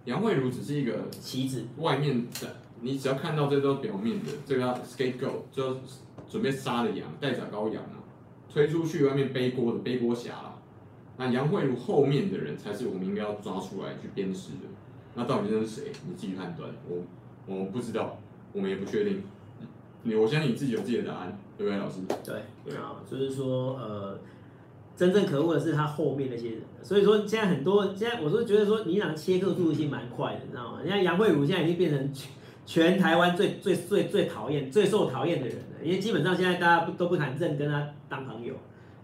杨慧如只是一个棋子，外面的，你只要看到这都表面的，这个叫 scapegoat 就准备杀的羊，待宰羔羊啊，推出去外面背锅的背锅侠啦。那杨慧如后面的人才是我们应该要抓出来去鞭尸的。那到底这是谁？你自己判断。我我不知道，我们也不确定。你我相信你自己有自己的答案，对不对，老师？对对啊，就是说呃，真正可恶的是他后面那些人。所以说现在很多现在我都觉得说，你俩切割速度性蛮快的，你知道吗？你看杨慧如现在已经变成全全台湾最最最最讨厌、最受讨厌的人了，因为基本上现在大家不都不谈正跟他当朋友。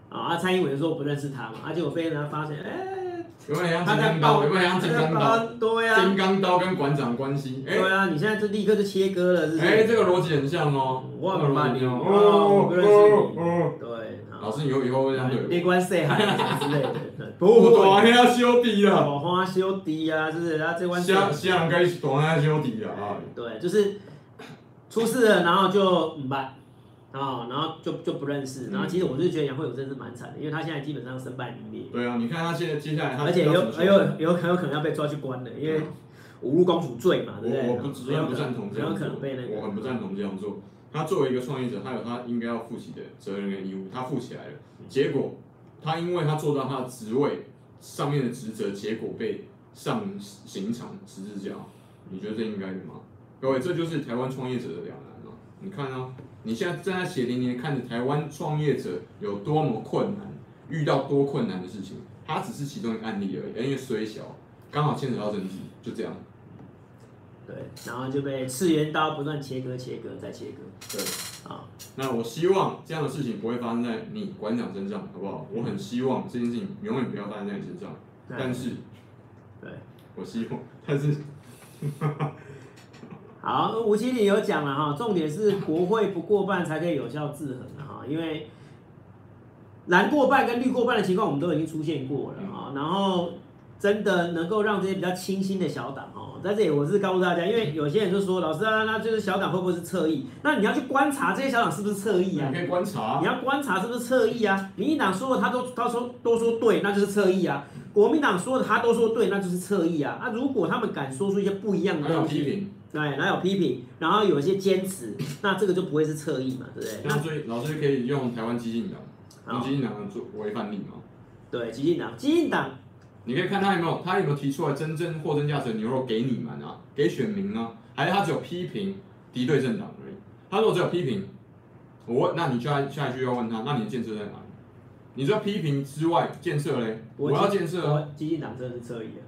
啊，蔡英文说不认识他嘛，而且我被人发现，哎，有没有像金刚刀？有没有像金刚刀？对呀，金刚刀跟馆长关系？对啊，你现在就立刻就切割了，是不是？哎，这个逻辑很像哦。我很慢你哦，我不认识你。对，老师以后以后会这样对。别管谁海之类的，不会。大兄小弟啊，大花小弟啊，是不是？他这关。下下该是大兄弟啊。对，就是出事了，然后就唔办。啊、哦，然后就就不认识，然后其实我就觉得杨慧友真是蛮惨的，因为他现在基本上身败名裂。对啊，你看他现在接下来他，而且有还有有很有可能要被抓去关的，因为侮辱公主罪嘛，对不对？我不只是不赞同这样做，可能被那个、我很不赞同这样做。他作为一个创业者，他有他应该要负起的责任跟义务，他负起来了。结果他因为他做到他的职位上面的职责，结果被上刑场十字架，你觉得这应该的吗？各位，这就是台湾创业者的两难啊。你看啊。你现在正在血淋淋看着台湾创业者有多么困难，遇到多困难的事情，它只是其中一个案例而已，因为虽小，刚好牵扯到政治，就这样。对，然后就被次元刀不断切割、切割再切割。对，啊，那我希望这样的事情不会发生在你馆长身上，好不好？我很希望这件事情永远不要发生在你身上。但是，对，我希望，但是，好，吴麒麟有讲了哈，重点是国会不过半才可以有效制衡哈，因为蓝过半跟绿过半的情况我们都已经出现过了哈，然后真的能够让这些比较清新的小党哈。在这里，我是告诉大家，因为有些人就说，老师啊，那就是小党会不会是侧翼？那你要去观察这些小党是不是侧翼啊？你可以观察，你要观察是不是侧翼啊？民进党说的他都他说都说对，那就是侧翼啊。国民党说的他都说对，那就是侧翼啊。那如果他们敢说出一些不一样的东西，批评，对，哪有批评？然后有一些坚持，那这个就不会是侧翼嘛，对不对？那所以老师可以用台湾基进党，用基进党做为范例吗？对，激进党，激进党。你可以看他有没有，他有没有提出来真正货真价实的牛肉给你们啊，给选民呢？还是他只有批评敌对政党而已？他如果只有批评，我问，那你就要下一句要问他，那你的建设在哪里？你说批评之外，建设嘞？我要建设。我基进党真的是侧翼的。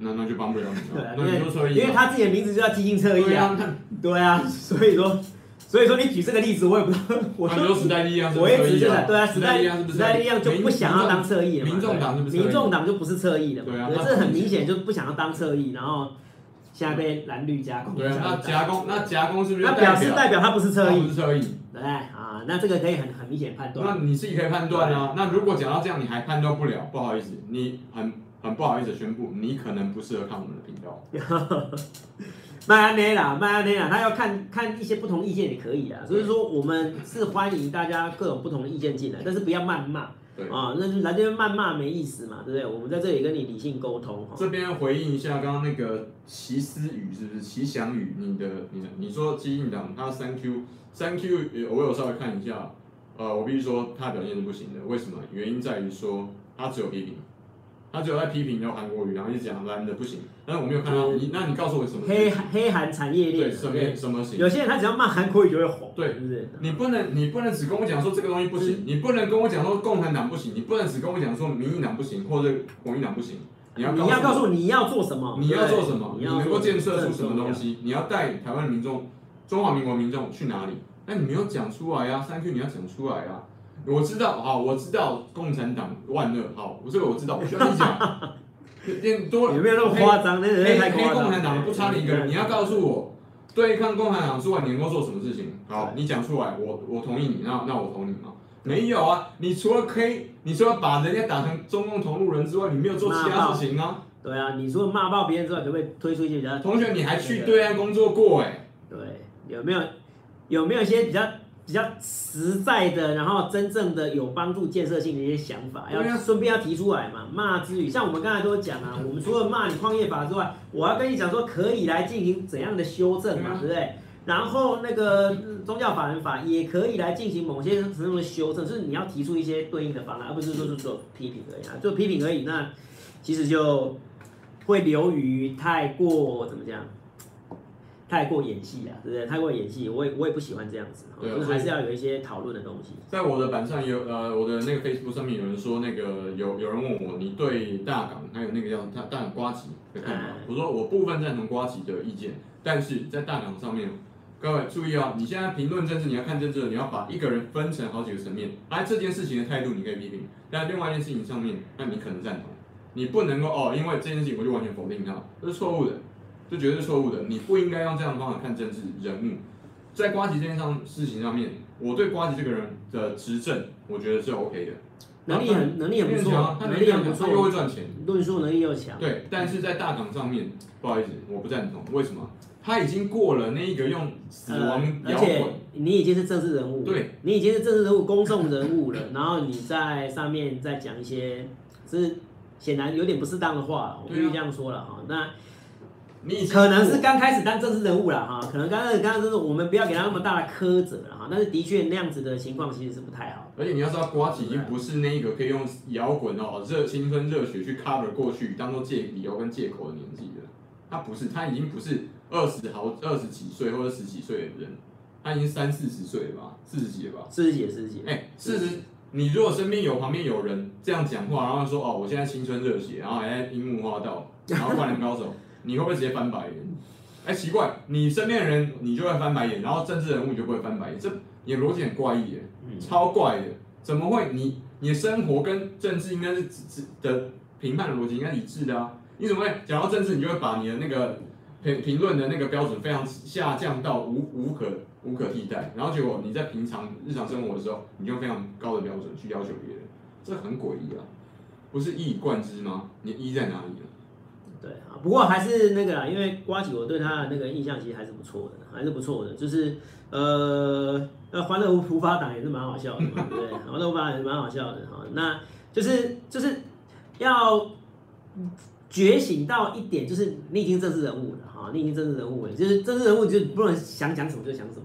那那就帮不了你了。对，因为因为他自己的名字就叫基进侧翼啊。对啊，所以说。所以说你举这个例子，我也不知道。我说时代力量是我也只是对啊，时代力量是不是？时代力量就不想要当侧翼了嘛。民众党是不是？民众党就不是侧翼了嘛。对啊。这很明显就不想要当侧翼，然后现在被蓝绿夹攻。对啊，那夹攻，那夹攻是不是？那表示代表他不是侧翼。不是侧翼。对啊，那这个可以很很明显判断。那你自己可以判断啊。那如果讲到这样你还判断不了，不好意思，你很很不好意思宣布，你可能不适合看我们的频道。麦安内啦，麦安内啦，他要看看一些不同意见也可以啊。所以说，我们是欢迎大家各种不同的意见进来，但是不要谩骂。对啊，那来这边谩骂没意思嘛，对不对？我们在这里跟你理性沟通。这边回应一下刚刚那个齐思雨是不是？齐祥宇，你的你的，你说基进党他三 Q 三 Q，我有稍微看一下，呃，我必须说他表现是不行的。为什么？原因在于说他只有批评。他只有在批评然后韩国瑜，然后一直讲蓝的不行，但是我没有看到你，那你告诉我什么？黑黑韩产业链对什么什么行？有些人他只要骂韩国瑜就会红，对，是不是？你不能你不能只跟我讲说这个东西不行，你不能跟我讲说共产党不行，你不能只跟我讲说民进党不行或者国民党不行，你要你要告诉我你要做什么？你要做什么？你能够建设出什么东西？你要带台湾民众、中华民国民众去哪里？那你没有讲出来啊，三 Q 你要讲出来啊！我知道，好，我知道共产党万恶，好，我这个我知道，我需要你讲。多有没有那么夸张？黑黑共产党不差你一个人，你要告诉我，对抗共产党之外，你能够做什么事情？好，你讲出来，我我同意你，那那我同意吗？没有啊，你除了可以，你除了把人家打成中共同路人之外，你没有做其他事情啊？对啊，你除了骂爆别人之外，可不可以推出一些比较？同学，你还去对岸工作过哎？对，有没有有没有一些比较？比较实在的，然后真正的有帮助、建设性的一些想法，要顺便要提出来嘛。骂之余，像我们刚才都讲啊，我们除了骂你矿业法之外，我要跟你讲说可以来进行怎样的修正嘛，对不对？然后那个宗教法人法也可以来进行某些什么的修正，就是你要提出一些对应的方案，而不是说是做批评而已啊，做批评而已，那其实就会流于太过怎么讲？太过演戏啊，对不对？太过演戏，我也我也不喜欢这样子，对，就是还是要有一些讨论的东西。在我的板上有呃，我的那个 Facebook 上面有人说那个有有人问我，你对大港还有那个叫大大港瓜吉的看法？嗯、我说我部分赞同瓜吉的意见，但是在大港上面，各位注意啊，你现在评论政治，你要看政治，你要把一个人分成好几个层面。哎，这件事情的态度你可以批评，但另外一件事情上面，那你可能赞同，你不能够哦，因为这件事情我就完全否定它，这是错误的。这绝对是错误的，你不应该用这样的方法看政治人物。在瓜吉这件上事情上面，我对瓜吉这个人的执政，我觉得是 OK 的，能力很能力很不错，他能力很不错，又会赚钱，论述能力又强。对，但是在大港上面，不好意思，我不赞同。为什么？他已经过了那一个用死亡摇滚，而且你已经是政治人物，对，你已经是政治人物、公众人物了，然后你在上面再讲一些，是显然有点不适当的话，我必须这样说了哈。那你可能是刚开始当政治人物了哈，可能刚开始刚开始我们不要给他那么大的苛责了哈，但是的确那样子的情况其实是不太好。而且你要知道，瓜吉已经不是那一个可以用摇滚哦热青春热血去 cover 过去当做借理由跟借口的年纪了，他不是，他已经不是二十好二十几岁或者十几岁的人，他已经三四十岁了吧，四十几了吧，四十几四十几，哎，四十，你如果身边有旁边有人这样讲话，然后说哦我现在青春热血，然后还在樱木花道。然后灌篮高手，你会不会直接翻白眼？哎，奇怪，你身边的人你就会翻白眼，然后政治人物你就不会翻白眼，这你的逻辑很怪异耶，超怪的，怎么会？你你的生活跟政治应该是的评判的逻辑应该一致的啊？你怎么会讲到政治，你就会把你的那个评评论的那个标准非常下降到无无可无可替代，然后结果你在平常日常生活的时候，你就非常高的标准去要求别人，这很诡异啊！不是一以贯之吗？你一在哪里啊？对啊，不过还是那个啦，因为瓜吉我对他的那个印象其实还是不错的，还是不错的，就是呃，那欢乐无法党也是蛮好笑的嘛，对，欢乐无法也是蛮好笑的哈，那就是就是要。觉醒到一点，就是你已经政治人物了哈，你已经政治人物了，就是政治人物就不能想讲什么就讲什么，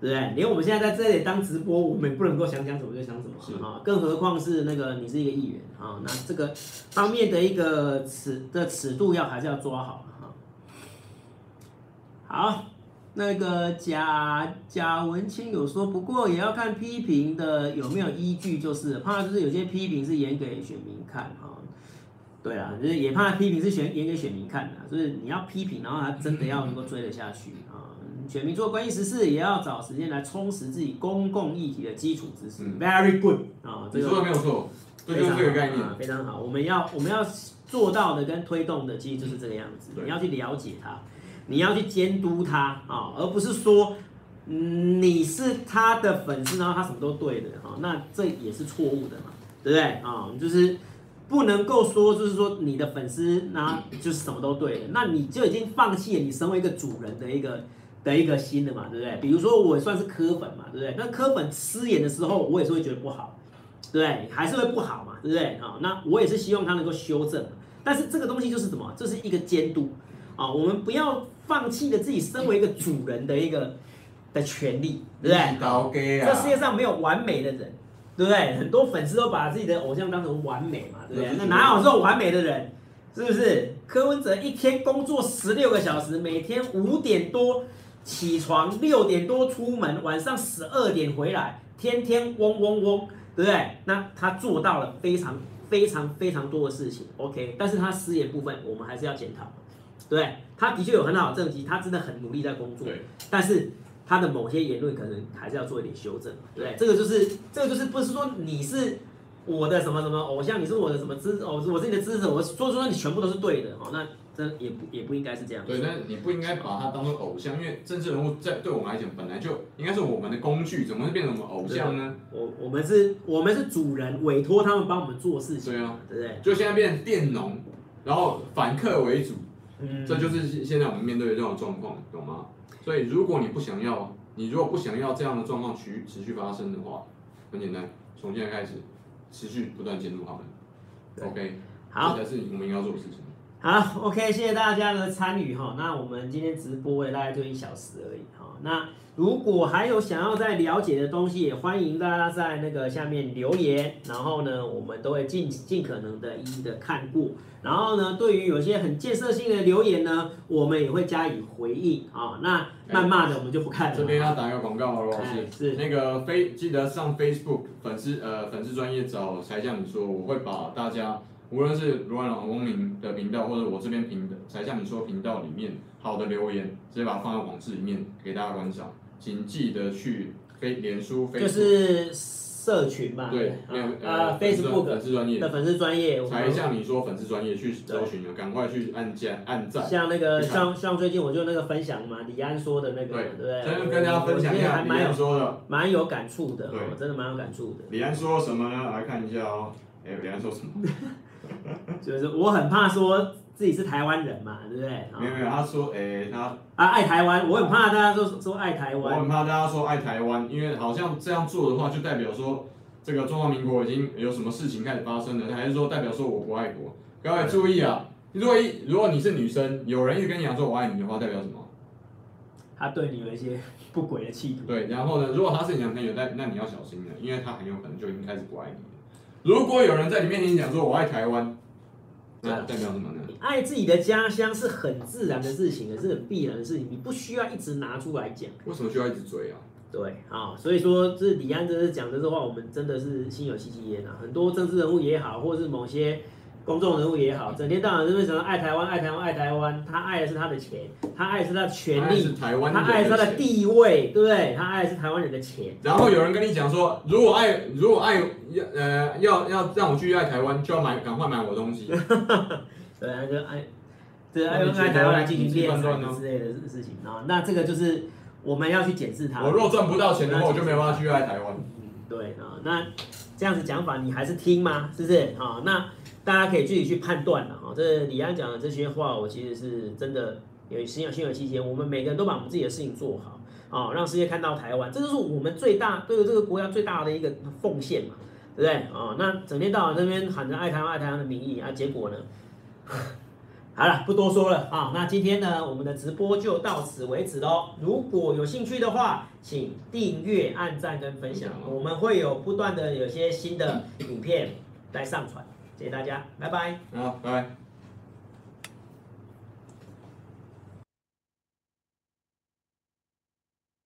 对不对？连我们现在在这里当直播，我们也不能够想讲什么就讲什么啊，更何况是那个你是一个议员啊，那这个方面的一个尺的尺度要还是要抓好哈。好，那个贾贾文清有说，不过也要看批评的有没有依据，就是怕就是有些批评是演给选民看哈。对啊，就是也怕批评是选演给选民看的，就是你要批评，然后他真的要能够追得下去啊。选民做关系时事，也要找时间来充实自己公共议题的基础知识。Very good 啊，这个说的没有错，这就是这个概念，非常好。我们要我们要做到的跟推动的，其实就是这个样子。你要去了解它，你要去监督它啊，而不是说你是他的粉丝，然后他什么都对的哈，那这也是错误的嘛，对不对啊？就是。不能够说，就是说你的粉丝那就是什么都对的，那你就已经放弃了你身为一个主人的一个的一个心的嘛，对不对？比如说我算是柯粉嘛，对不对？那柯粉失言的时候，我也是会觉得不好，对不对？还是会不好嘛，对不对？啊，那我也是希望他能够修正，但是这个东西就是什么？这是一个监督啊，我们不要放弃了自己身为一个主人的一个的权利，对不对？这世界上没有完美的人。对不对？很多粉丝都把自己的偶像当成完美嘛，对不对？那哪有这种完美的人？是不是？柯文哲一天工作十六个小时，每天五点多起床，六点多出门，晚上十二点回来，天天嗡嗡嗡，对不对？那他做到了非常非常非常多的事情，OK。但是他失言部分，我们还是要检讨，对，他的确有很好的政绩，他真的很努力在工作，但是。他的某些言论可能还是要做一点修正，对不对？这个就是，这个就是不是说你是我的什么什么偶像，你是我的什么支哦，我是你的支持，我说说你全部都是对的哦，那这也不也不应该是这样。对，那你不应该把他当做偶像，因为政治人物在对我们来讲本来就应该是我们的工具，怎么会变成我们偶像呢？我我们是，我们是主人，委托他们帮我们做事情。对啊，对不对？就现在变成佃农，然后反客为主，嗯，这就是现在我们面对的这种状况，懂吗？所以，如果你不想要，你如果不想要这样的状况持持续发生的话，很简单，从现在开始，持续不断监督他们。OK，好，这才是我们应该要做的事情。好，OK，谢谢大家的参与哈。那我们今天直播也大概就一小时而已哈。那如果还有想要再了解的东西，也欢迎大家在那个下面留言，然后呢，我们都会尽尽可能的一一的看过。然后呢，对于有些很建设性的留言呢，我们也会加以回应啊。那谩骂的我们就不看了。这边要打一个广告哦，罗老师，是那个非记得上 Facebook 粉丝呃粉丝专业找柴 Sean 你说，我会把大家无论是罗安老公民的频道或者我这边频的柴 Sean 你说频道里面好的留言，直接把它放在网志里面给大家观赏，请记得去非脸书 Facebook 就是。社群嘛，对，啊，Facebook 粉丝专业的粉丝专业，才像你说粉丝专业去搜寻了，赶快去按键按赞。像那个像像最近我就那个分享嘛，李安说的那个，对不对？先跟大家分享一下李安说的，蛮有感触的，对真的蛮有感触的。李安说什么呢？来看一下哦，哎，李安说什么？就是我很怕说。自己是台湾人嘛，对不对？没有没有，他说，哎、欸，他啊爱台湾，我很怕大家说说爱台湾。我很怕大家说爱台湾，因为好像这样做的话，就代表说这个中华民国已经有什么事情开始发生了，还是说代表说我不爱国？各位注意啊，如果一如果你是女生，有人一直跟你讲说我爱你的话，代表什么？他对你有一些不轨的企图。对，然后呢，如果他是你男朋友，那那你要小心了，因为他很有可能就已经开始不爱你了。如果有人在你面前讲说我爱台湾，那代表什么呢？爱自己的家乡是很自然的事情，也是很必然的事情，你不需要一直拿出来讲。为什么需要一直追啊？对啊，所以说这李安真是讲的这话，我们真的是心有戚戚焉啊。很多政治人物也好，或者是某些公众人物也好，整天到晚是为什么爱台湾、爱台湾、爱台湾？他爱的是他的钱，他爱的是他的权利，他爱，他爱的是他的地位，对不对？他爱的是台湾人的钱。然后有人跟你讲说，如果爱，如果爱要呃要要让我继续爱台湾，就要买赶快买我的东西。对啊，就爱，对爱用爱台湾来进行敛财之类的事情啊。那这个就是我们要去检视它。我若赚不到钱的话，我就没办法继续爱台湾。嗯，对啊，那这样子讲法，你还是听吗？是不是啊？那。大家可以自己去判断了哈，这李安讲的这些话，我其实是真的有心有心有戚戚。我们每个人都把我们自己的事情做好，啊，让世界看到台湾，这就是我们最大对于这个国家最大的一个奉献嘛，对不对啊？那整天到晚这边喊着爱台湾爱台湾的名义啊，结果呢？好了，不多说了啊。那今天呢，我们的直播就到此为止喽。如果有兴趣的话，请订阅、按赞跟分享，我们会有不断的有些新的影片来上传。谢谢大家，拜拜。好，拜拜。